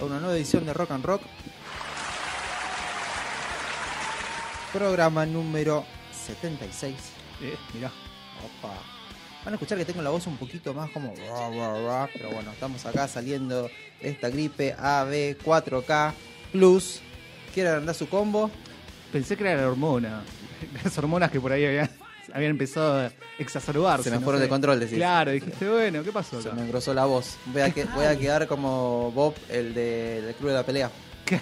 A una nueva edición de Rock and Rock. Programa número 76. Eh, mirá. Opa. Van a escuchar que tengo la voz un poquito más como... Pero bueno, estamos acá saliendo de esta gripe AB 4K Plus. ¿Quieren andar su combo? Pensé que era la hormona. Las hormonas que por ahí habían, habían empezado a exacerbarse. Se me no fueron sé. de control, decís. Claro, dijiste, bueno, ¿qué pasó Se me engrosó la voz. Voy a, que- voy a quedar como Bob, el de- del Club de la Pelea.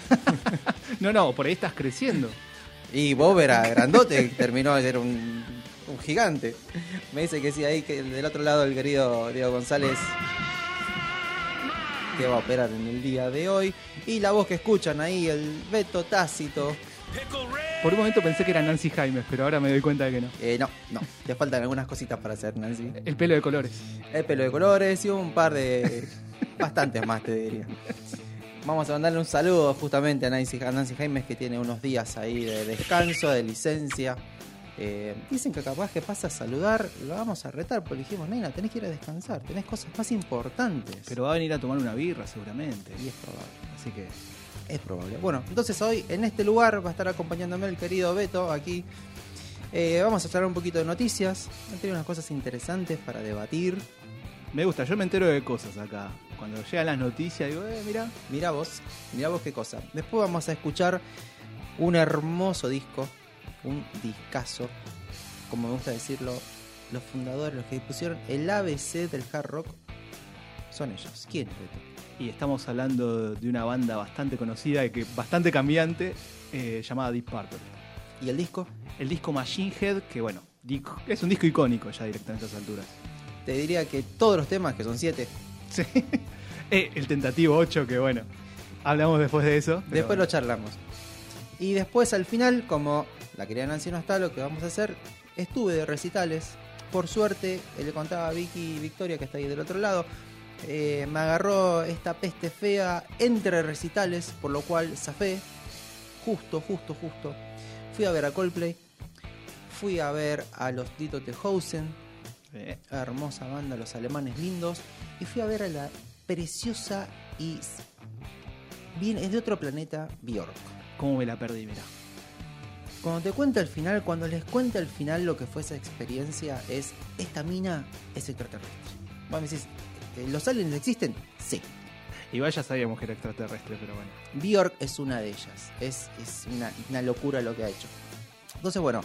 No, no, por ahí estás creciendo. Y Bob era grandote, terminó de ser un, un gigante. Me dice que sí, ahí que del otro lado el querido Diego González que va a operar en el día de hoy. Y la voz que escuchan ahí, el Beto Tácito. Por un momento pensé que era Nancy Jaimes, pero ahora me doy cuenta de que no. Eh, no, no, te faltan algunas cositas para hacer, Nancy. El pelo de colores. El pelo de colores y un par de... bastantes más, te diría. Vamos a mandarle un saludo justamente a Nancy, a Nancy Jaimes que tiene unos días ahí de descanso, de licencia. Eh, dicen que capaz que pasa a saludar, lo vamos a retar, pero le dijimos, nena, tenés que ir a descansar, tenés cosas más importantes. Pero va a venir a tomar una birra seguramente. Y es probable. Así que Es probable. Bueno, entonces hoy en este lugar va a estar acompañándome el querido Beto aquí. Eh, vamos a hablar un poquito de noticias. Han tenido unas cosas interesantes para debatir. me gusta, yo me entero de cosas acá. Cuando llegan las noticias digo, eh, mira, Mirá vos, mirá vos qué cosa. Después vamos a escuchar un hermoso disco, un discazo, como me gusta decirlo, los fundadores, los que pusieron el ABC del hard rock, son ellos. ¿Quién es Beto? Y estamos hablando de una banda bastante conocida y que bastante cambiante eh, llamada Deep Purple. ¿Y el disco? El disco Machine Head, que bueno, es un disco icónico ya directamente a estas alturas. Te diría que todos los temas, que son siete, Sí. Eh, el tentativo 8, que bueno, hablamos después de eso. después lo charlamos. Y después al final, como la querida Nancy no está, lo que vamos a hacer, estuve de recitales. Por suerte, le contaba a Vicky Victoria, que está ahí del otro lado, eh, me agarró esta peste fea entre recitales, por lo cual zafé. Justo, justo, justo. Fui a ver a Coldplay. Fui a ver a los Dito Tejousen, Eh, hermosa banda, los alemanes lindos. Y fui a ver a la preciosa y bien, es de otro planeta, Bjork. ¿Cómo me la perdí? Mira. Cuando te cuenta el final, cuando les cuenta el final lo que fue esa experiencia, es esta mina es extraterrestre. Vos me decís, ¿eh, ¿Los aliens existen? Sí. Igual ya sabíamos que era extraterrestre, pero bueno. Bjork es una de ellas. Es, es una, una locura lo que ha hecho. Entonces, bueno,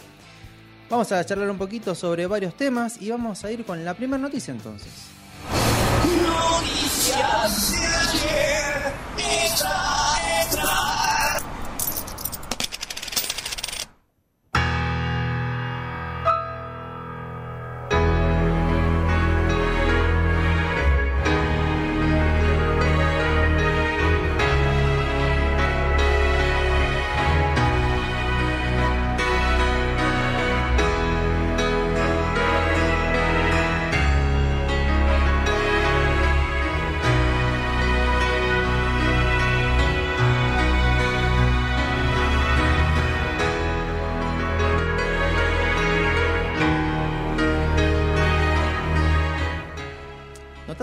vamos a charlar un poquito sobre varios temas y vamos a ir con la primera noticia entonces. Noticias de ayer. Extra, extra.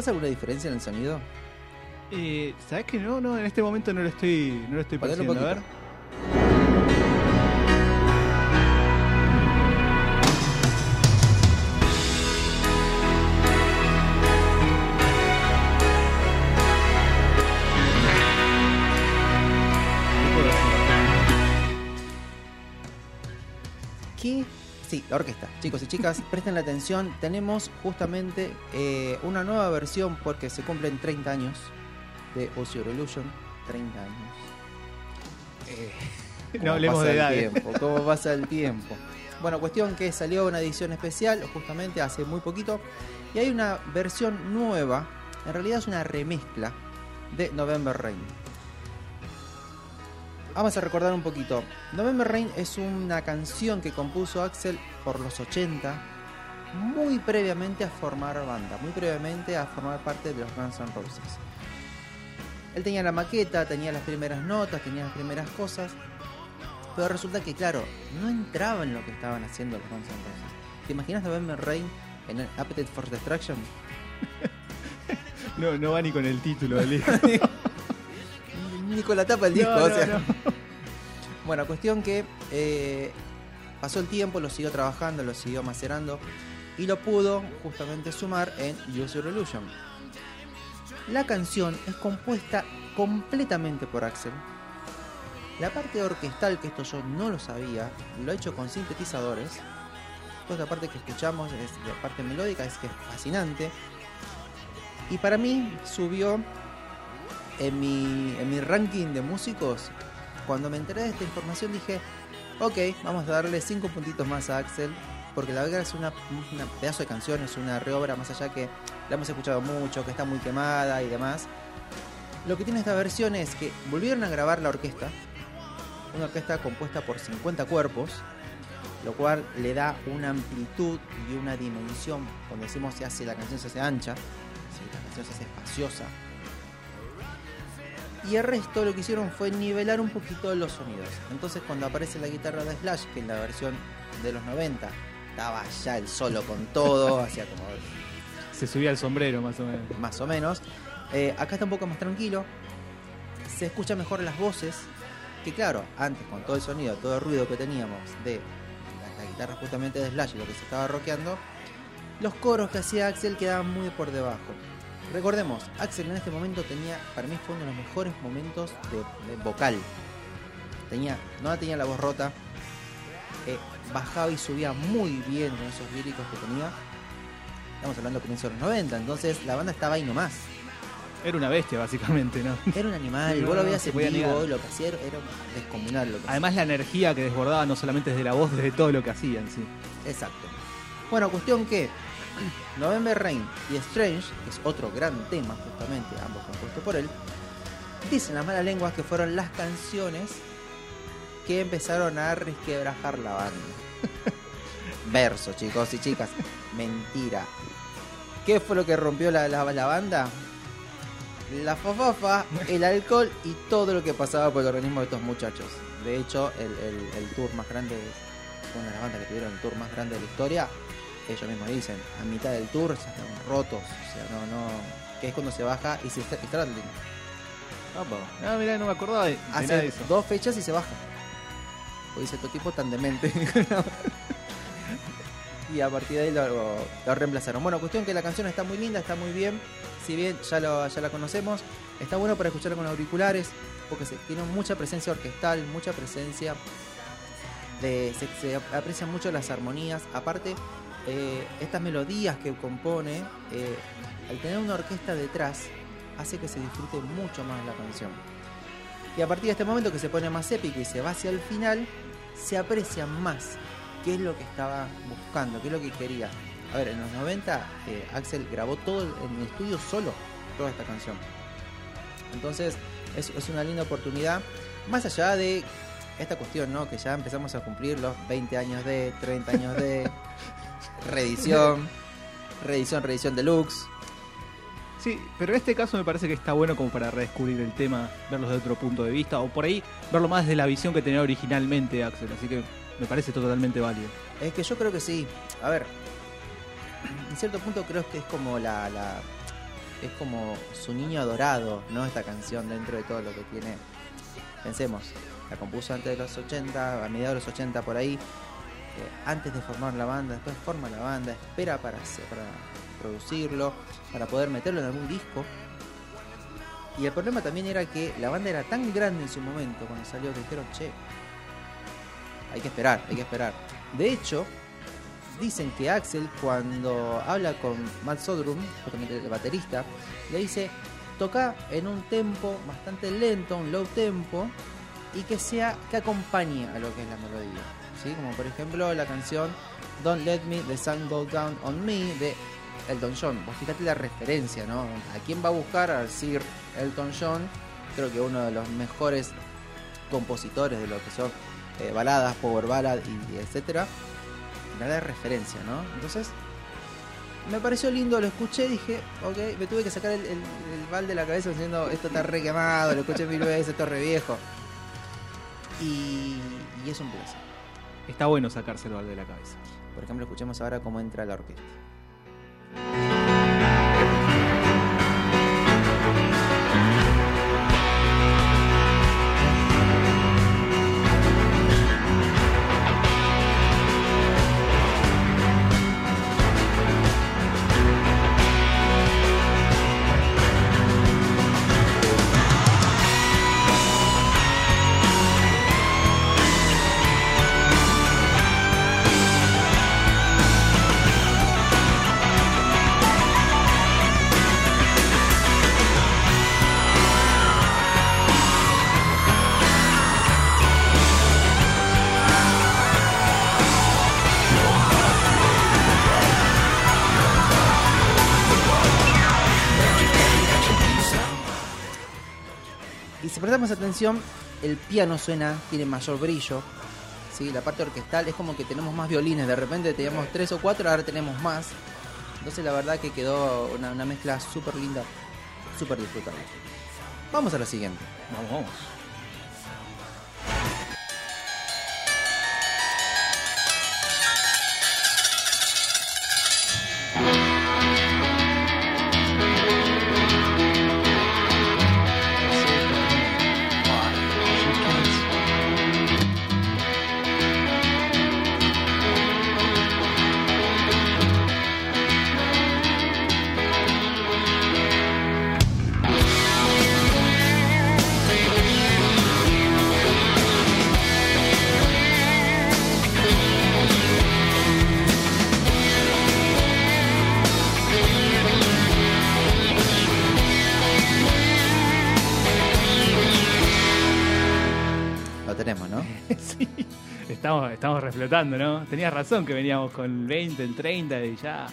¿Notás alguna diferencia en el sonido? Eh, ¿Sabes que no? No, en este momento no lo estoy, no lo estoy percibiendo. A ver. Sí, la orquesta. Chicos y chicas, presten la atención. Tenemos justamente eh, una nueva versión porque se cumplen 30 años de Ozzy Illusion. 30 años. Eh, No ¿Cómo hablemos de el edades. tiempo? ¿Cómo pasa el tiempo? Bueno, cuestión que salió una edición especial justamente hace muy poquito y hay una versión nueva, en realidad es una remezcla de November Rain. Vamos a recordar un poquito. November Rain es una canción que compuso Axel por los 80, muy previamente a formar banda, muy previamente a formar parte de los Guns N' Roses. Él tenía la maqueta, tenía las primeras notas, tenía las primeras cosas, pero resulta que, claro, no entraba en lo que estaban haciendo los Guns N' Roses. ¿Te imaginas November Rain en el Appetite for Destruction? No, no va ni con el título del. Ni con la tapa del disco, No, o sea. no. Bueno, cuestión que eh, pasó el tiempo, lo siguió trabajando, lo siguió macerando y lo pudo justamente sumar en Use Your Illusion. La canción es compuesta completamente por Axel. La parte orquestal, que esto yo no lo sabía, lo ha hecho con sintetizadores. Toda esta parte que escuchamos, es, la parte melódica, es que es fascinante. Y para mí subió en mi, en mi ranking de músicos. Cuando me enteré de esta información dije, ok, vamos a darle 5 puntitos más a Axel. Porque la verdad es una, pedazo de canción, es una reobra más allá que la hemos escuchado mucho, que está muy quemada y demás. Lo que tiene esta versión es que volvieron a grabar la orquesta, una orquesta compuesta por 50 cuerpos, lo cual le da una amplitud y una dimensión. Cuando decimos se hace la canción se hace ancha, sí, la canción se hace espaciosa. Y el resto lo que hicieron fue nivelar un poquito los sonidos. Entonces cuando aparece la guitarra de Slash, que en la versión de los 90 estaba ya el solo con todo, hacía como Se subía el sombrero más o menos. más o menos. Eh, acá está un poco más tranquilo. Se escucha mejor las voces. Que claro, antes con todo el sonido, todo el ruido que teníamos de la, la guitarra justamente de Slash y lo que se estaba rockeando, los coros que hacía Axel quedaban muy por debajo. Recordemos, Axel en este momento tenía, para mí fue uno de los mejores momentos de, de vocal. Tenía, no tenía la voz rota, eh, bajaba y subía muy bien con esos líricos que tenía. Estamos hablando de comienzos de los 90, entonces la banda estaba ahí nomás. Era una bestia, básicamente, ¿no? Era un animal, No, vos lo no, veías en vivo, negar. lo que hacía era descomunal lo que Además, la energía que desbordaba no solamente desde la voz, desde todo lo que hacían, sí. hacía. Exacto. Bueno, cuestión que November Rain y Strange, que es otro gran tema justamente, ambos compuestos por él, dicen las malas lenguas que fueron las canciones que empezaron a resquebrajar la banda. Verso, chicos y chicas. Mentira. ¿Qué fue lo que rompió la, la- la banda? La fafafa, el alcohol y todo lo que pasaba por el organismo de estos muchachos. De hecho, el, el- el tour más grande, una de las bandas que tuvieron el tour más grande de la historia, ellos mismos dicen, a mitad del tour estaban rotos. O sea, no, no. Que es cuando se baja y se está Stradlin. Ah, mirá, no me acordaba de, de nada de Hace eso. dos fechas y se baja. Pues dice, tu tipo tan demente. y a partir de ahí lo, lo reemplazaron. Bueno, cuestión que la canción está muy linda, está muy bien. Si bien ya, lo, ya la conocemos, está bueno para escucharla con auriculares, porque se, tiene mucha presencia orquestal, mucha presencia de. Se, se aprecian mucho las armonías. Aparte, eh, estas melodías que compone, eh, al tener una orquesta detrás, hace que se disfrute mucho más la canción. Y a partir de este momento que se pone más épico y se va hacia el final, se aprecia más qué es lo que estaba buscando, qué es lo que quería. A ver, en los 90 eh, Axel grabó todo en el estudio solo, toda esta canción. Entonces es, es una linda oportunidad, más allá de esta cuestión, ¿no? Que ya empezamos a cumplir los 20 años de, 30 años de reedición, reedición, reedición deluxe. Sí, pero en este caso me parece que está bueno como para redescubrir el tema, verlo desde otro punto de vista, o por ahí verlo más desde la visión que tenía originalmente Axel, así que me parece totalmente válido. Es que yo creo que sí. A ver, en cierto punto creo que es como la, la, es como su niño adorado, ¿no? Esta canción dentro de todo lo que tiene. Pensemos, la compuso antes de los 80, a mediados de los 80 por ahí, antes de formar la banda, después forma la banda, espera para, hacer- para producirlo, para poder meterlo en algún disco. Y el problema también era que la banda era tan grande en su momento cuando salió que dijeron, che, hay que esperar, hay que esperar. De hecho, dicen que Axel cuando habla con Matt Sodrum, justamente el baterista, le dice, toca en un tempo bastante lento, un low tempo, y que sea, que acompañe a lo que es la melodía. Como por ejemplo la canción Don't Let Me The Sun Go Down On Me de Elton John. Vos fíjate la referencia, ¿no? ¿A quién va a buscar? Al Sir Elton John, creo que uno de los mejores compositores de lo que son eh, baladas, power ballad y, y etcétera. Nada de referencia, ¿no? Entonces, me pareció lindo, lo escuché, dije, ok, me tuve que sacar el, bal de la cabeza diciendo, esto está re quemado, lo escuché mil veces, esto es re viejo. Y, y es un plus. Está bueno sacárselo de la cabeza. Por ejemplo, escuchemos ahora cómo entra la orquesta. Prestamos atención, el piano suena, tiene mayor brillo. ¿sí? La parte orquestal es como que tenemos más violines. De repente teníamos tres o cuatro, ahora tenemos más. Entonces la verdad que quedó una, una mezcla súper linda, súper disfrutable. Vamos a lo siguiente. Vamos, vamos. Estamos, estamos reflotando, ¿no? Tenías razón que veníamos con el 20, el 30 y ya.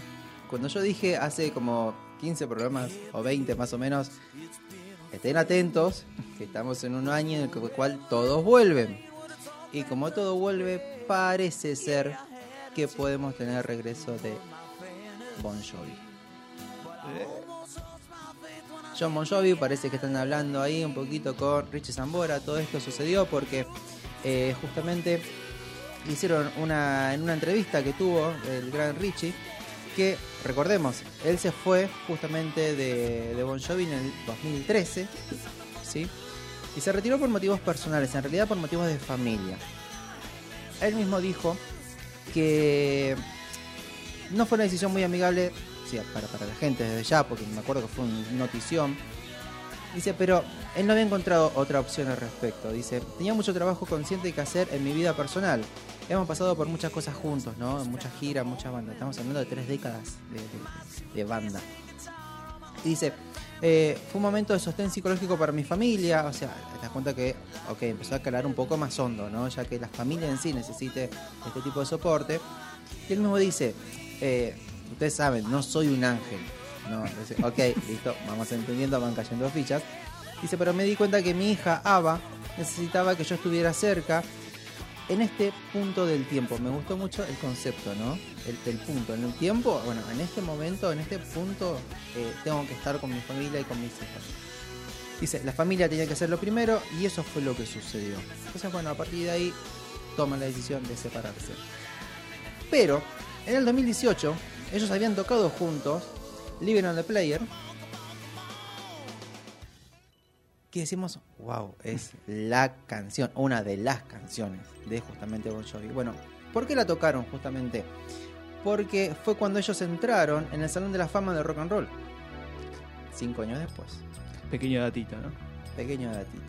Cuando yo dije hace como 15 programas o 20 más o menos, estén atentos, que estamos en un año en el cual todos vuelven. Y como todo vuelve, parece ser que podemos tener regreso de Bon Jovi. John Bon Jovi parece que están hablando ahí un poquito con Richie Zambora. Todo esto sucedió porque eh, justamente hicieron una en una entrevista que tuvo el gran Richie que recordemos él se fue justamente de, de Bon Jovi en el 2013 sí y se retiró por motivos personales en realidad por motivos de familia él mismo dijo que no fue una decisión muy amigable para, para la gente desde ya porque me acuerdo que fue una notición Dice, pero él no había encontrado otra opción al respecto. Dice, tenía mucho trabajo consciente que hacer en mi vida personal. Hemos pasado por muchas cosas juntos, ¿no? Muchas giras, muchas bandas. Estamos hablando de tres décadas de, de- de banda. Y dice, eh, fue un momento de sostén psicológico para mi familia. O sea, te das cuenta que, ok, empezó a calar un poco más hondo, ¿no? Ya que la familia en sí necesite este tipo de soporte. Y él mismo dice, eh, ustedes saben, no soy un ángel. No, dice, ok, listo, vamos entendiendo, van cayendo fichas. Dice, pero me di cuenta que mi hija, Ava, necesitaba que yo estuviera cerca en este punto del tiempo. Me gustó mucho el concepto, ¿no? El, punto. En el tiempo, bueno, en este momento, en este punto, eh, tengo que estar con mi familia y con mis hijos. Dice, la familia tenía que ser lo primero y eso fue lo que sucedió. Entonces, bueno, a partir de ahí toman la decisión de separarse. Pero, en el 2018, ellos habían tocado juntos Living on the Player que decimos, wow, es la canción, una de las canciones de justamente Bon Jovi. Bueno, ¿por qué la tocaron justamente? Porque fue cuando ellos entraron en el Salón de la Fama del Rock and Roll. Cinco años después. Pequeño datito, ¿no? Pequeño datito.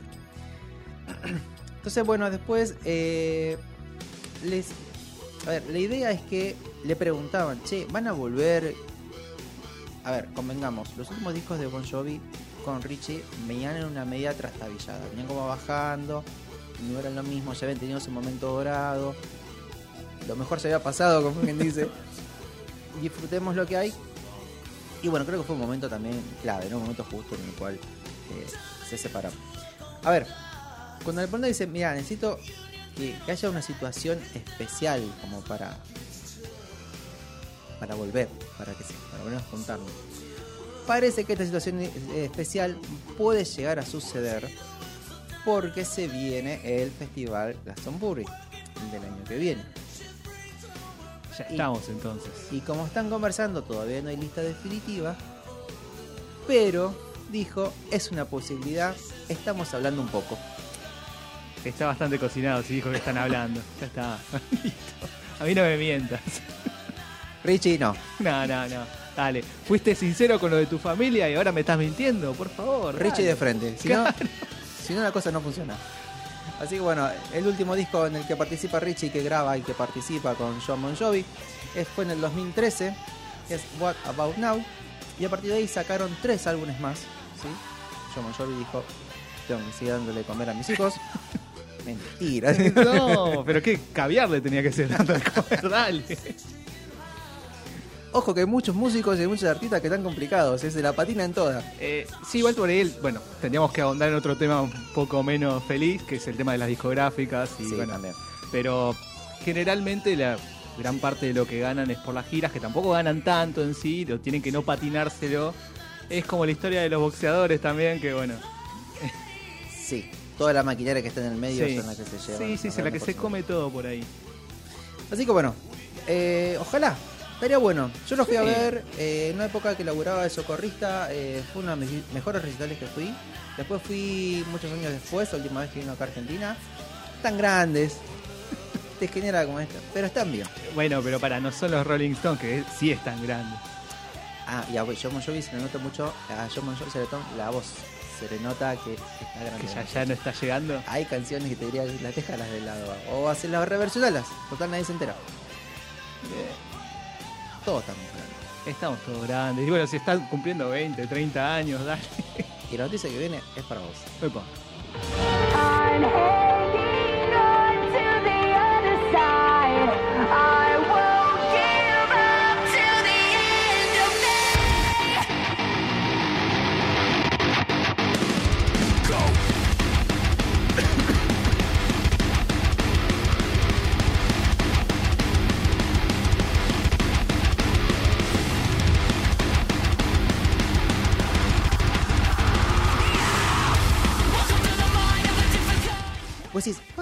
Entonces, bueno, después eh, les. A ver, la idea es que le preguntaban, che, ¿van a volver? A ver, convengamos, los últimos discos de Bon Jovi con Richie venían en una media trastabillada, venían como bajando, no eran lo mismo, ya habían tenido ese momento dorado, lo mejor se había pasado, como quien dice. Disfrutemos lo que hay. Y bueno, creo que fue un momento también clave, ¿no? Un momento justo en el cual eh, se separaron. A ver, cuando el pronto dice, mira, necesito que, que haya una situación especial como para para volver, para que se, para volver a juntarnos. Parece que esta situación eh, especial puede llegar a suceder porque se viene el festival Glastonbury del año que viene. Ya Y- estamos entonces. Y como están conversando, todavía no hay lista definitiva. Pero dijo, es una posibilidad, estamos hablando un poco. Está bastante cocinado si dijo que están hablando. Ya está. Listo. A mí no me mientas. Richie, no. No, no, no. Dale. Fuiste sincero con lo de tu familia y ahora me estás mintiendo, por favor. Richie dale. de frente. Si no, si no, la cosa no funciona. Así que bueno, el último disco en el que participa Richie, que graba y que participa con John Bon Jovi, fue en el 2013, que es What About Now. Y a partir de ahí sacaron tres álbumes más. ¿sí? John Bon Jovi dijo, tengo que seguir dándole de comer a mis hijos. Mentira. No, pero qué caviar le tenía que ser dando de comer, dale. Ojo que hay muchos músicos y hay muchos artistas que están complicados, es de la patina en toda. Eh, sí, igual por él, bueno, tendríamos que ahondar en otro tema un poco menos feliz, que es el tema de las discográficas. Y, Sí, bueno, también. pero generalmente la gran parte de lo que ganan es por las giras, que tampoco ganan tanto en sí, lo tienen que no patinárselo. Es como la historia de los boxeadores también, que bueno. Sí, toda la maquinaria que está en el medio Sí, son las que se llevan. sí, sí, sí, la que se come todo por ahí. Así que bueno, eh, ojalá. Estaría bueno. Yo lo fui a ver eh, en una época que laburaba de socorrista. eh, fue uno de mis mejores recitales que fui. Después fui muchos años después, la última vez que vino acá a Argentina. Tan grandes. Te genera como esto. Pero están bien. Bueno, pero para, no son los Rolling Stones, que sí es tan grande. Ah, y a John Bon Jovi se le nota mucho. A John Bon Jovi se le la voz. Se le nota que está grande. Que ya, ya no está llegando. Hay canciones que te diría las dejas de lado. O haces las reversionalas. Total, nadie se entera. Todos estamos grandes. Estamos todos grandes. Y bueno, si están cumpliendo 20, 30 años, dale. Y la noticia que viene es para vos. Epa.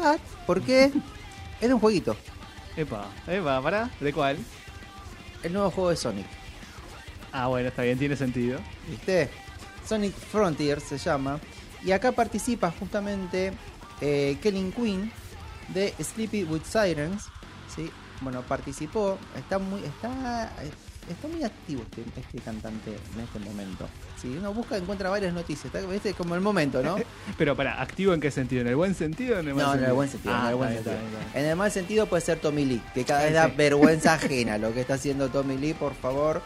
Vos decís, ¿what? ¿Por qué? es de un jueguito. Epa, epa, ¿para? ¿De cuál? El nuevo juego de Sonic. Ah, bueno, está bien, tiene sentido. ¿Viste? Sonic Frontier se llama. Y acá participa justamente eh, Kellen Quinn de Sleepy with Sirens. ¿sí? Bueno, participó. Está muy, está, está muy activo este, este cantante en este momento. Si uno busca, encuentra varias noticias. Está, ¿viste? Como el momento, ¿no? Pero para, ¿activo en qué sentido? ¿En el buen sentido o en el mal No, en sentido? el buen sentido. Ah, en, el buen sentido. está está. En el mal sentido puede ser Tommy Lee, que cada vez da vergüenza ajena lo que está haciendo Tommy Lee, por favor.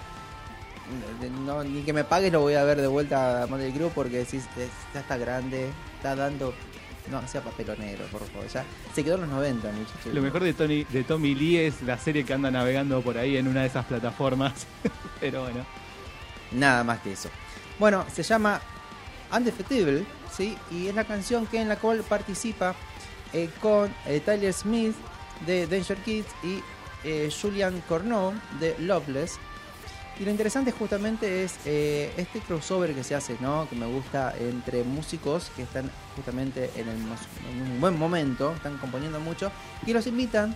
No, ni que me pagues lo voy a ver de vuelta a Model Crew porque decís, es- ya está grande, está dando... No, sea papelonero, por favor. Ya se quedó en los 90, muchachos. Lo mejor de, Tony, de Tommy Lee es la serie que anda navegando por ahí en una de esas plataformas. Pero bueno. Nada más que eso. Bueno, se llama Undefeatable, ¿sí? Y es la canción que en la cual participa eh, con eh, Tyler Smith de Danger Kids y eh, Julian Corneau de Loveless. Y lo interesante justamente es eh, este crossover que se hace, ¿no? Que me gusta entre músicos que están justamente en, el en un buen momento, están componiendo mucho, y los invitan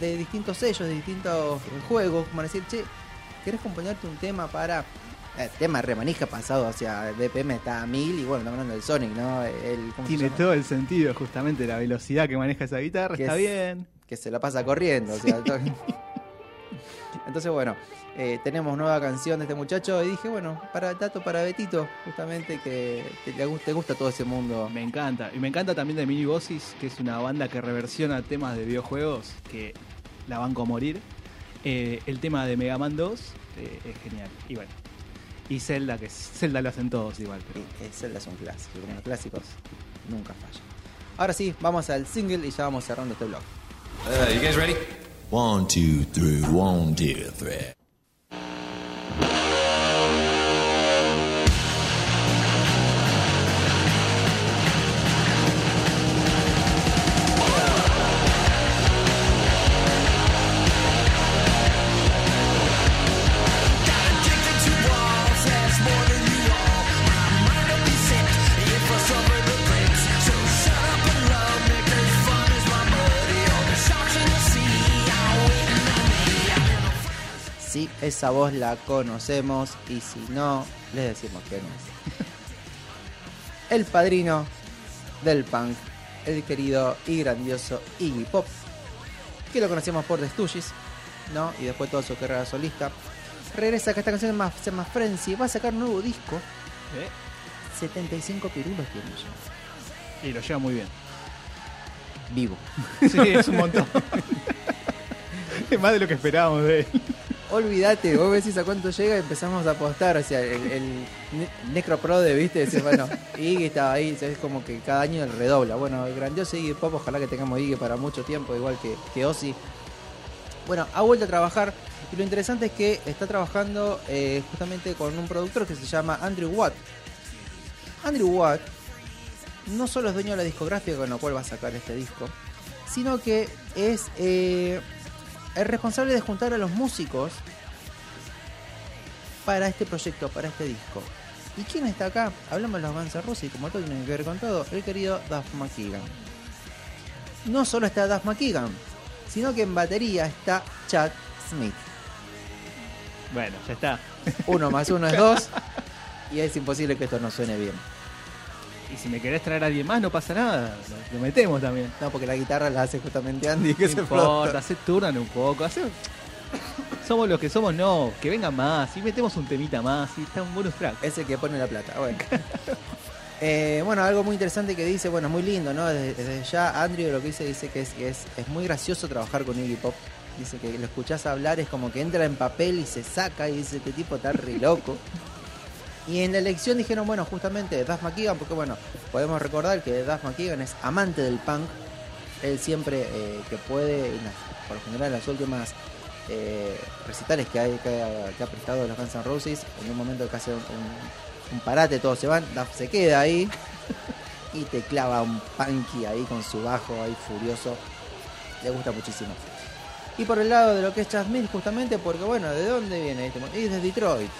de distintos sellos, de distintos juegos, como decir, che, ¿querés componerte un tema para El tema remanija pasado hacia el BPM está a 1000 y bueno, estamos hablando del Sonic, ¿no? El, ¿cómo se Tiene todo el sentido, justamente, la velocidad que maneja esa guitarra. Que Está es- bien. que se la pasa corriendo. o sea, to- Entonces, bueno, eh, tenemos nueva canción de este muchacho y dije, bueno, para dato para Betito, justamente que te, te gusta, te gusta todo ese mundo. Me encanta. Y me encanta también de Mini Bossis, que es una banda que reversiona temas de videojuegos que la banco a morir. Eh, el tema de Mega Man 2 eh, es genial. Y bueno. Y Zelda, que Zelda lo hacen todos igual. Pero Y, Zelda es un clásico, como los clásicos nunca fallan. Ahora sí, vamos al single y ya vamos cerrando este blog. Uh, you guys ready? One, two, three, one, two, three. Esa voz la conocemos y si no, les decimos que no es. El padrino del punk, el querido y grandioso Iggy Pop, que lo conocemos por The Stooges, ¿no? Y después toda su carrera solista. Regresa que esta canción más, se llama Frenzy, va a sacar un nuevo disco. ¿eh? 75 pirulos tiene ya. Y lo lleva muy bien. Vivo. Sí, es un montón. es más de lo que esperábamos de él. Olvídate, vos decís a cuánto llega y empezamos a apostar. Sea, el, el Ne- Necroprode, ¿viste? Dice, bueno, Iggy estaba ahí, es como que cada año el redobla. Bueno, el grandioso Iggy Pop, ojalá que tengamos Iggy para mucho tiempo, igual que, que Ozzy. Bueno, ha vuelto a trabajar y lo interesante es que está trabajando eh, justamente con un productor que se llama Andrew Watt. Andrew Watt no solo es dueño de la discográfica con la cual va a sacar este disco, sino que es eh, el responsable de juntar a los músicos para este proyecto, para este disco. ¿Y quién está acá? Hablamos de los Guns N' como todo tiene que ver con todo, el querido Duff McKagan. No solo está Duff McKagan, sino que en batería está Chad Smith. Bueno, ya está. Uno más uno es dos, y es imposible que esto no suene bien. Y si me querés traer a alguien más, no pasa nada. Lo, lo metemos también. No, porque la guitarra la hace justamente Andy, que No es el importa, hace turnan un poco. hace- Somos los que somos, no. Que vengan más. Y metemos un temita más. Y está un bonus track. Es el que pone la plata, bueno. Eh, bueno, algo muy interesante que dice, bueno, muy lindo, ¿no? Desde, desde ya Andrew lo que dice, dice que es, que es, es muy gracioso trabajar con Iggy Pop. Dice que lo escuchás hablar, es como que entra en papel y se saca y dice, este tipo está re loco. Y en la elección dijeron, bueno, justamente Duff McKagan, porque bueno, podemos recordar que Duff McKagan es amante del punk. Él siempre eh, que puede, por lo general en las últimas eh, recitales que, hay, que, ha, que ha prestado los Guns N' Roses, en un momento que hace un, un- un parate, todos se van, Duff se queda ahí y te clava un punky ahí con su bajo ahí furioso. Le gusta muchísimo. Y por el lado de lo que es Chad justamente porque, bueno, ¿de dónde viene este? Y de Detroit.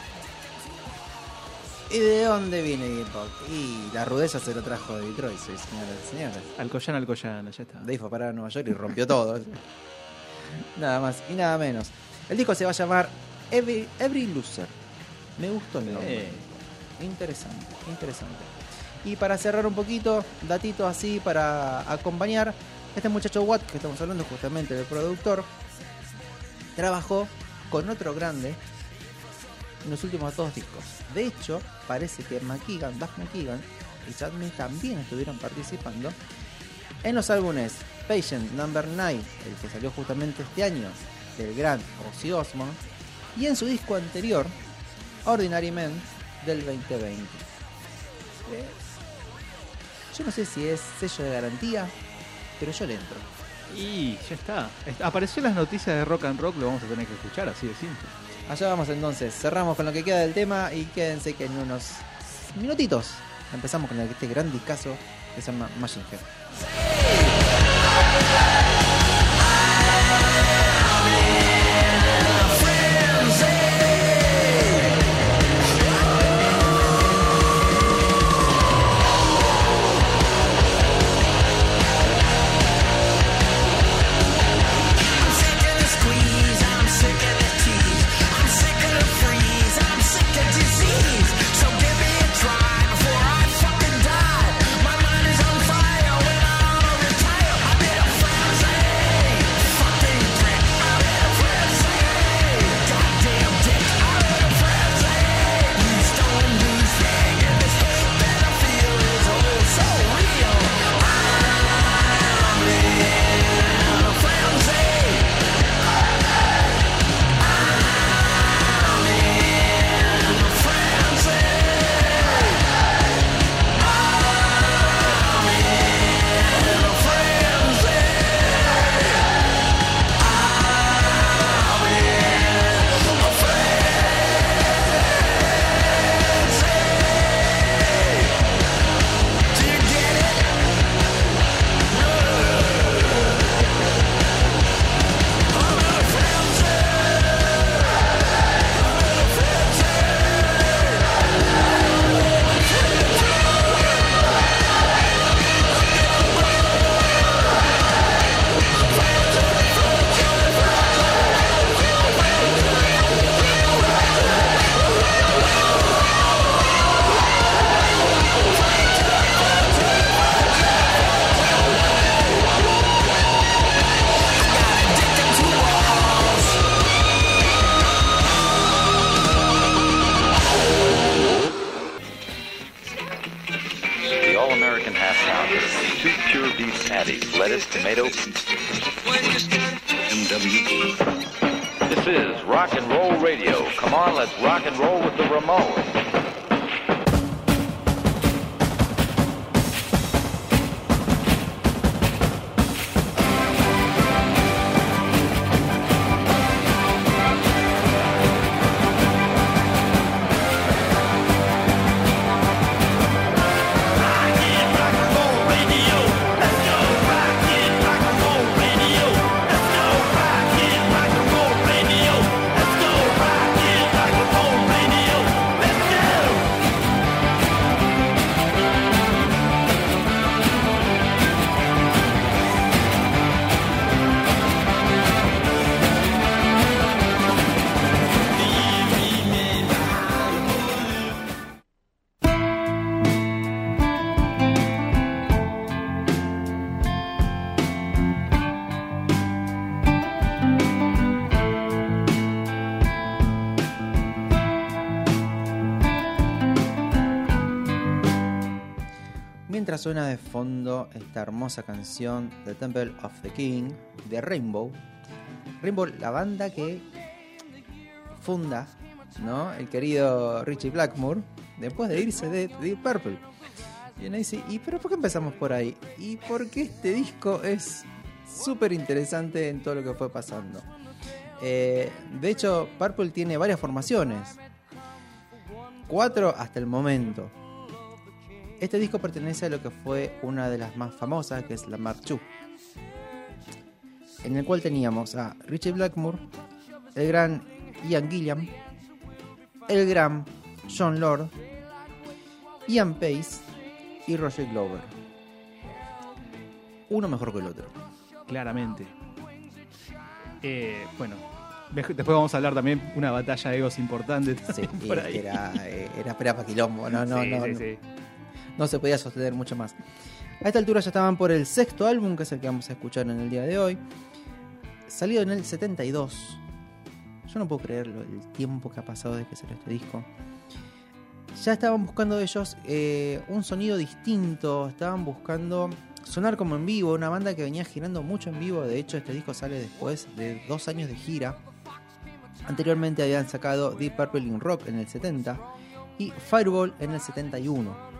¿Y de dónde viene Pop? Y la rudeza se lo trajo de Detroit, sí, señoras y señores. Alcoyana, Alcoyana, ya está. Dave fue a parar a Nueva York y rompió todo. nada más y nada menos. El disco se va a llamar Every, Every Loser. Me gustó el nombre. Eh. Interesante, interesante. Y para cerrar un poquito, datito así para acompañar, este muchacho Watt, que estamos hablando justamente del productor, trabajó con otro grande en los últimos dos discos. De hecho, parece que McKeegan, Duff McKeegan y Chad también estuvieron participando en los álbumes Patient Number 9, el que salió justamente este año, del gran Ozzy Osbourne, y en su disco anterior, Ordinary Men, del 2020. Eh, Yo no sé si es sello de garantía, pero yo le entro. Y ya está. Est- Apareció las noticias de Rock and Rock, lo vamos a tener que escuchar, así de simple. Allá vamos entonces, cerramos con lo que queda del tema y quédense que en unos minutitos empezamos con este gran discazo que se llama Machine Head. Suena de fondo esta hermosa canción The Temple of the King de Rainbow. Rainbow, la banda que funda, ¿no? El querido Richie Blackmore, después de irse de Deep Purple. Y uno ¿y pero por qué empezamos por ahí? Y porque este disco es súper interesante en todo lo que fue pasando. Eh, de hecho, Purple tiene varias formaciones. Cuatro hasta el momento. Este disco pertenece a lo que fue una de las más famosas, que es la Mark II, en el cual teníamos a Richie Blackmore, el gran Ian Gilliam, el gran John Lord, Ian Pace y Roger Glover. Uno mejor que el otro. Claramente. Eh, bueno, después vamos a hablar también una batalla de egos importante Sí, por y ahí. era, eh, era espera para quilombo, no, no, Sí, no, sí, no. sí. No se podía sostener mucho más. A esta altura ya estaban por el sexto álbum, que es el que vamos a escuchar en el día de hoy. Salido en el 72. Yo no puedo creerlo, el tiempo que ha pasado desde que salió este disco. Ya estaban buscando ellos eh, un sonido distinto, estaban buscando sonar como en vivo, una banda que venía girando mucho en vivo. De hecho, este disco sale después de dos años de gira. Anteriormente habían sacado Deep Purple in Rock en el 70 y Fireball en el 71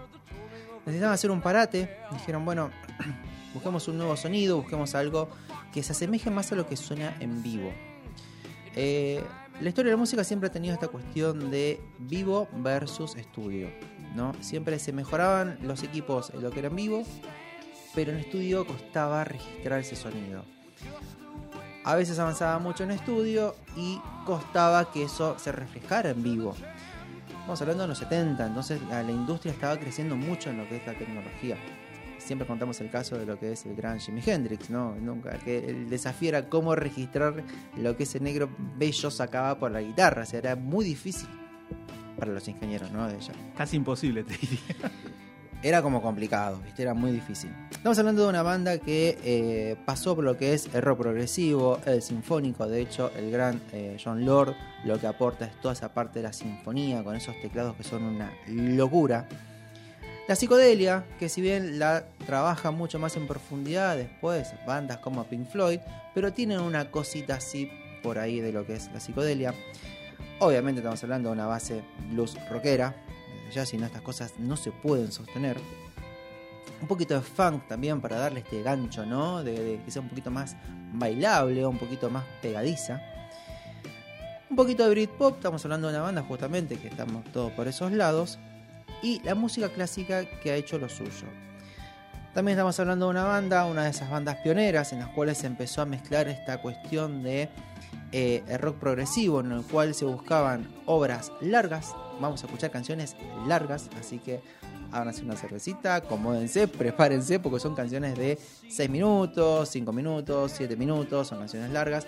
necesitaban hacer un parate. Dijeron, bueno, busquemos un nuevo sonido, busquemos algo que se asemeje más a lo que suena en vivo. Eh, la historia de la música siempre ha tenido esta cuestión de vivo versus estudio. ¿no? Siempre se mejoraban los equipos en lo que era en vivo, pero en estudio costaba registrar ese sonido. A veces avanzaba mucho en estudio y costaba que eso se reflejara en vivo. Estamos hablando de los 70, entonces la, industria estaba creciendo mucho en lo que es la tecnología. Siempre contamos el caso de lo que es el gran Jimi Hendrix, ¿no? Nunca, que el desafío era cómo registrar lo que ese negro bello sacaba por la guitarra. O sea, era muy difícil para los ingenieros, ¿no? Casi imposible, te diría. Era como complicado, ¿viste? Era muy difícil. Estamos hablando de una banda que eh, pasó por lo que es el rock progresivo, el sinfónico. De hecho, el gran eh, John Lord lo que aporta es toda esa parte de la sinfonía con esos teclados que son una locura. La psicodelia, que si bien la trabaja mucho más en profundidad después, bandas como Pink Floyd, pero tienen una cosita así por ahí de lo que es la psicodelia. Obviamente estamos hablando de una base blues rockera, ya si no estas cosas no se pueden sostener. Un poquito de funk también para darle este gancho, ¿no? De, de que sea un poquito más bailable, un poquito más pegadiza. Un poquito de Britpop, estamos hablando de una banda justamente que estamos todos por esos lados. Y la música clásica que ha hecho lo suyo. También estamos hablando de una banda, una de esas bandas pioneras en las cuales se empezó a mezclar esta cuestión de eh, rock progresivo, en el cual se buscaban obras largas. Vamos a escuchar canciones largas, así que háganse una cervecita, acomódense, prepárense, porque son canciones de 6 minutos, 5 minutos, 7 minutos, son canciones largas.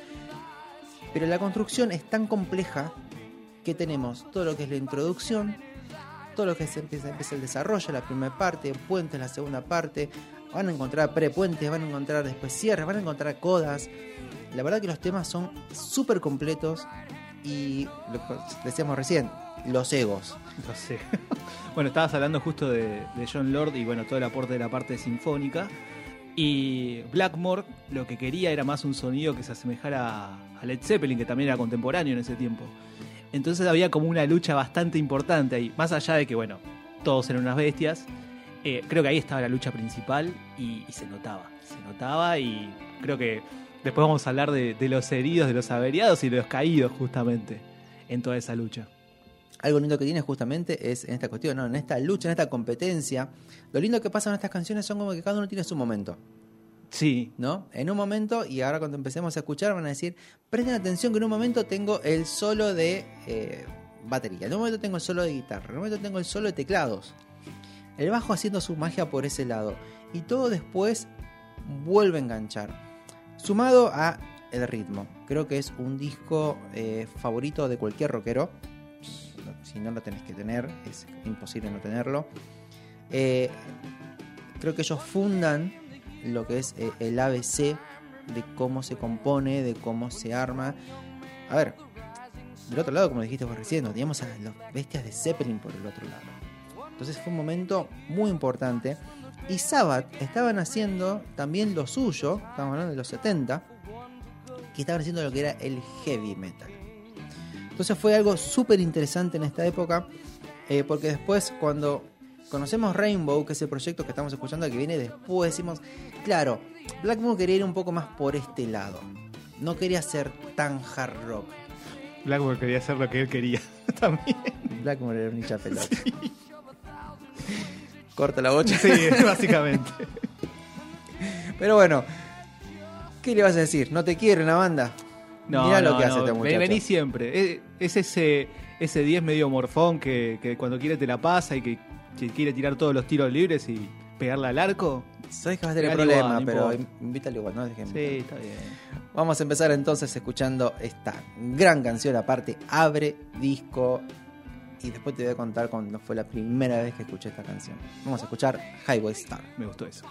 Pero la construcción es tan compleja que tenemos todo lo que es la introducción, todo lo que se empieza, empieza el desarrollo, la primera parte, puentes, la segunda parte. Van a encontrar prepuentes, van a encontrar después cierres, van a encontrar codas. La verdad que los temas son súper completos y lo decíamos recién, los egos. No sé. bueno, estabas hablando justo de, de John Lord y bueno, todo el aporte de la parte sinfónica. Y Blackmore lo que quería era más un sonido que se asemejara a Led Zeppelin, que también era contemporáneo en ese tiempo. Entonces había como una lucha bastante importante ahí. Más allá de que, bueno, todos eran unas bestias. eh, creo que ahí estaba la lucha principal y, y se notaba. Se notaba y creo que después vamos a hablar de, de los heridos, de los averiados y de los caídos justamente en toda esa lucha. Algo lindo que tiene justamente es en esta cuestión, ¿no? en esta lucha, en esta competencia. Lo lindo que pasa en estas canciones son como que cada uno tiene su momento. Sí, ¿no? En un momento, y ahora cuando empecemos a escuchar van a decir, presten atención que en un momento tengo el solo de eh, batería, en un momento tengo el solo de guitarra, en un momento tengo el solo de teclados. El bajo haciendo su magia por ese lado. Y todo después vuelve a enganchar. Sumado a el ritmo. Creo que es un disco eh, favorito de cualquier rockero. Si no lo tenés que tener, es imposible no tenerlo. Eh, creo que ellos fundan lo que es eh, el ABC de cómo se compone, de cómo se arma. A ver, del otro lado, como dijiste vos recién, no teníamos a los bestias de Zeppelin por el otro lado. Entonces fue un momento muy importante. Y Sabbath estaban haciendo también lo suyo, estamos hablando de los 70, que estaban haciendo lo que era el heavy metal. Entonces fue algo súper interesante en esta época, eh, porque después cuando conocemos Rainbow, que es el proyecto que estamos escuchando que viene después, decimos, claro, Blackmoor quería ir un poco más por este lado. No quería ser tan hard rock. Blackmore quería hacer lo que él quería también. Blackmoor era un hincha pelota. Corta la bocha. Sí, básicamente. Pero bueno, ¿qué le vas a decir? ¿No te quiere la banda? No, Mirá no, lo que no, hace este muchacho. Vení siempre. Es, es ese ese 10 medio morfón que, que cuando quiere te la pasa y que, que quiere tirar todos los tiros libres y pegarla al arco. Sabes que vas a tener Dale problema, igual, no pero importa. invítalo igual, ¿no? Déjeme. Sí, está bien. Vamos a empezar entonces escuchando esta gran canción, aparte abre disco y después te voy a contar cuando fue la primera vez que escuché esta canción. Vamos a escuchar Highway Star. Me gustó eso.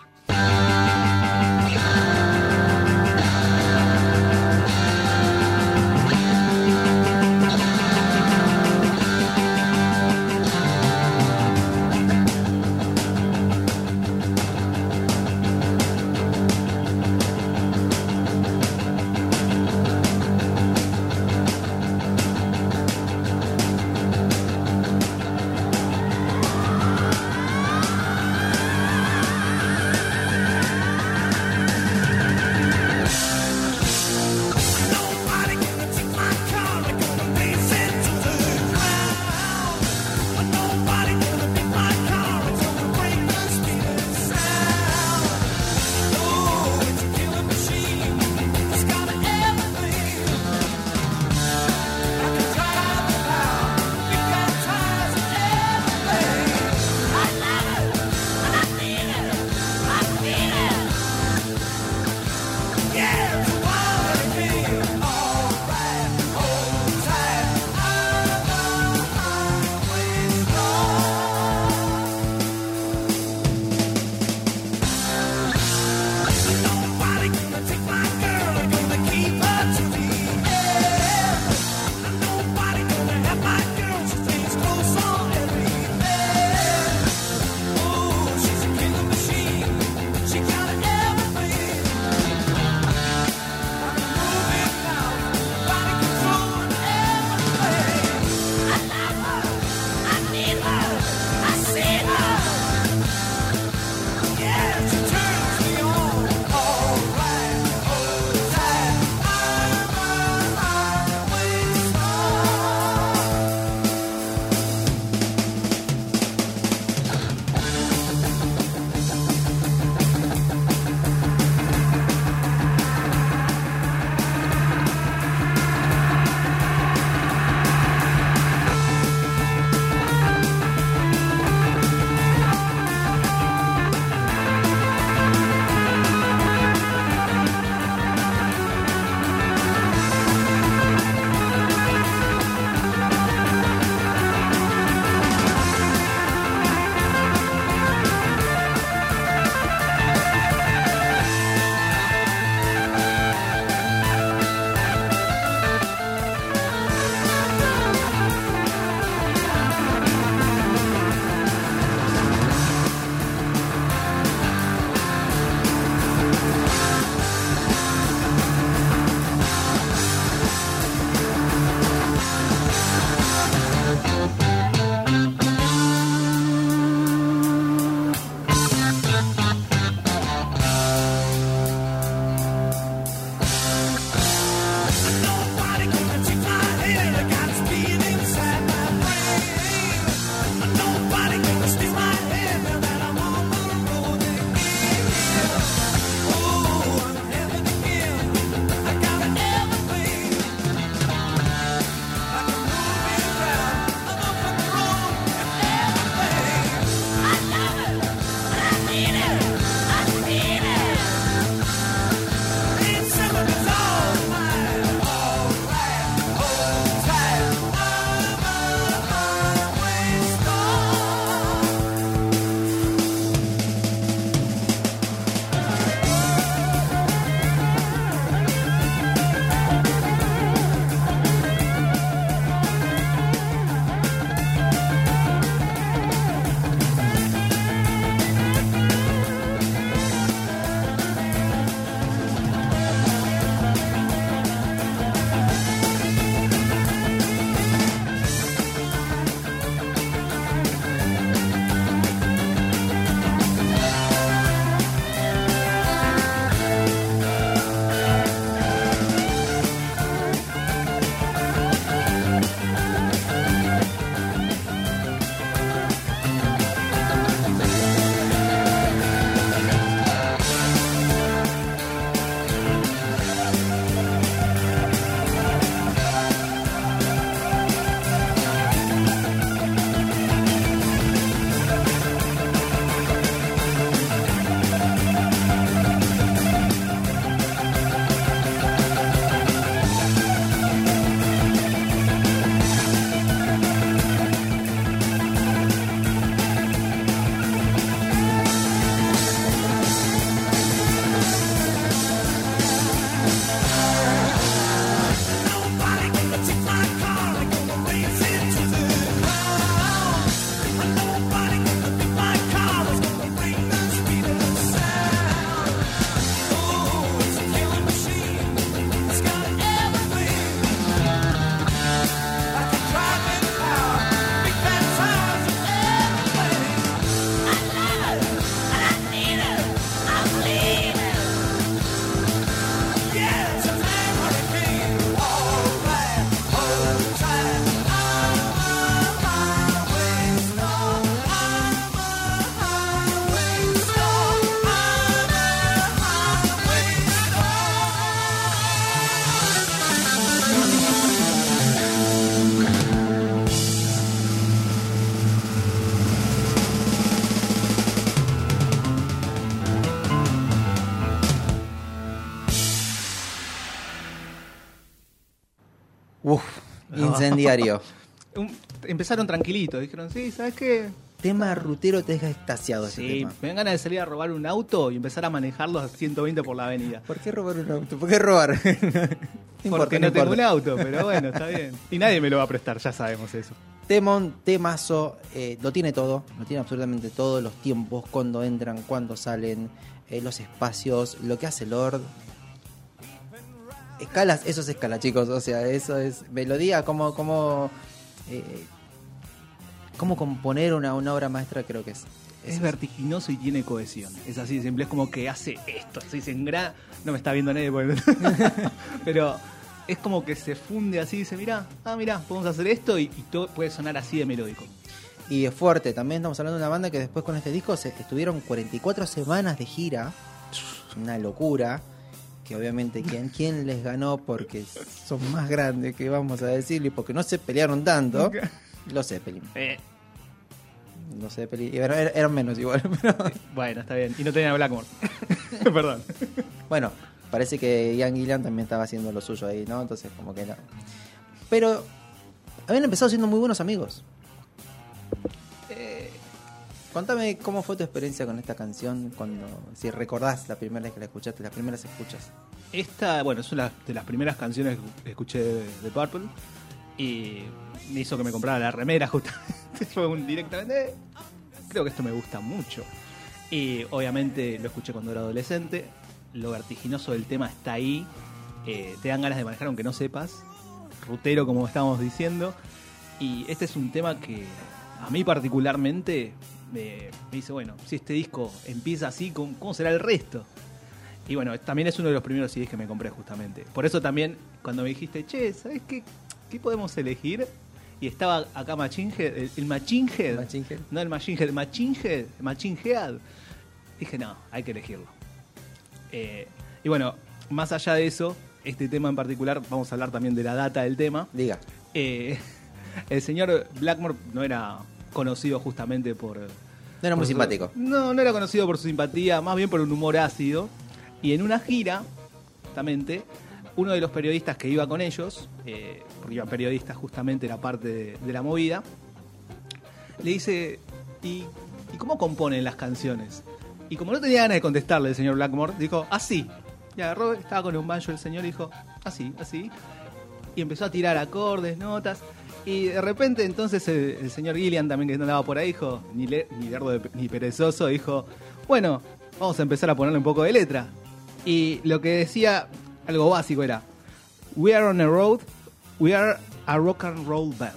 Incendiario. Empezaron tranquilitos, dijeron, sí, ¿sabes qué? tema rutero te deja extasiado este Sí, tema. me dan ganas de salir a robar un auto y empezar a manejarlos a 120 por la avenida. ¿Por qué robar un auto? ¿Por qué robar? No importa, Porque no, tengo un auto, pero bueno, está bien. Y nadie me lo va a prestar, ya sabemos eso. Temon, temazo, eh, lo tiene todo, lo tiene absolutamente todo, los tiempos, cuando entran, cuando salen, eh, los espacios, lo que hace Lord. Escalas, eso es escala, chicos, o sea, eso es melodía, como, como, eh, cómo componer una, una obra maestra, creo que es. Es vertiginoso y tiene cohesión. Es así de simple, es como que hace esto, se engrana. No me está viendo nadie, porque- pero es como que se funde así dice, mira, ah, mira, podemos hacer esto y, y todo puede sonar así de melódico. Y es fuerte, también estamos hablando de una banda que después con este disco se, estuvieron 44 semanas de gira, una locura, que obviamente quién, quién les ganó porque son más grandes que vamos a decirlo y porque no se pelearon tanto, los Zeppelin. Eh, Los Zeppelin, eran, eran menos igual, pero bueno, está bien. Y no tenían a Blackmore. Perdón. bueno, parece que Ian Gillan también estaba haciendo lo suyo ahí, ¿no? Entonces como que no. Pero habían empezado siendo muy buenos amigos. Contame cómo fue tu experiencia con esta canción cuando, si recordás la primera vez que la escuchaste, las primeras escuchas. Esta, bueno, es una de las primeras canciones que escuché de, de Purple y me hizo que me comprara la remera justamente. Fue un directamente, "Eh, creo que esto me gusta mucho. Y obviamente lo escuché cuando era adolescente, lo vertiginoso del tema está ahí, eh, te dan ganas de manejar aunque no sepas, rutero como estábamos diciendo, y este es un tema que a mí particularmente me, me dice, bueno, si este disco empieza así, ¿cómo, será el resto? Y bueno, también es uno de los primeros CDs que me compré justamente. Por eso también, cuando me dijiste, che, ¿sabes qué, qué podemos elegir? Y estaba acá Machine Head, el, el Machine Head. Machine Head. No el Machine Head, Machine Head. Dije, no, hay que elegirlo. Eh, y bueno, más allá de eso, este tema en particular, vamos a hablar también de la data del tema. Diga. Eh, el señor Blackmore no era conocido justamente por... No era muy su- simpático. No, no era conocido por su simpatía, más bien por un humor ácido. Y en una gira, justamente, uno de los periodistas que iba con ellos, eh, porque iban periodistas justamente la parte de, de la movida, le dice, ¿y, ¿y cómo componen las canciones? Y como no tenía ganas de contestarle el señor Blackmore, dijo, así. Y agarró, estaba con un banjo el señor y dijo, así, así. Y empezó a tirar acordes, notas. Y de repente entonces el, señor Gillian también que andaba por ahí dijo, ni, le- ni lerdo ni perezoso, dijo, bueno, vamos a empezar a ponerle un poco de letra. Y lo que decía, algo básico era, We are on a road, we are a rock and roll band.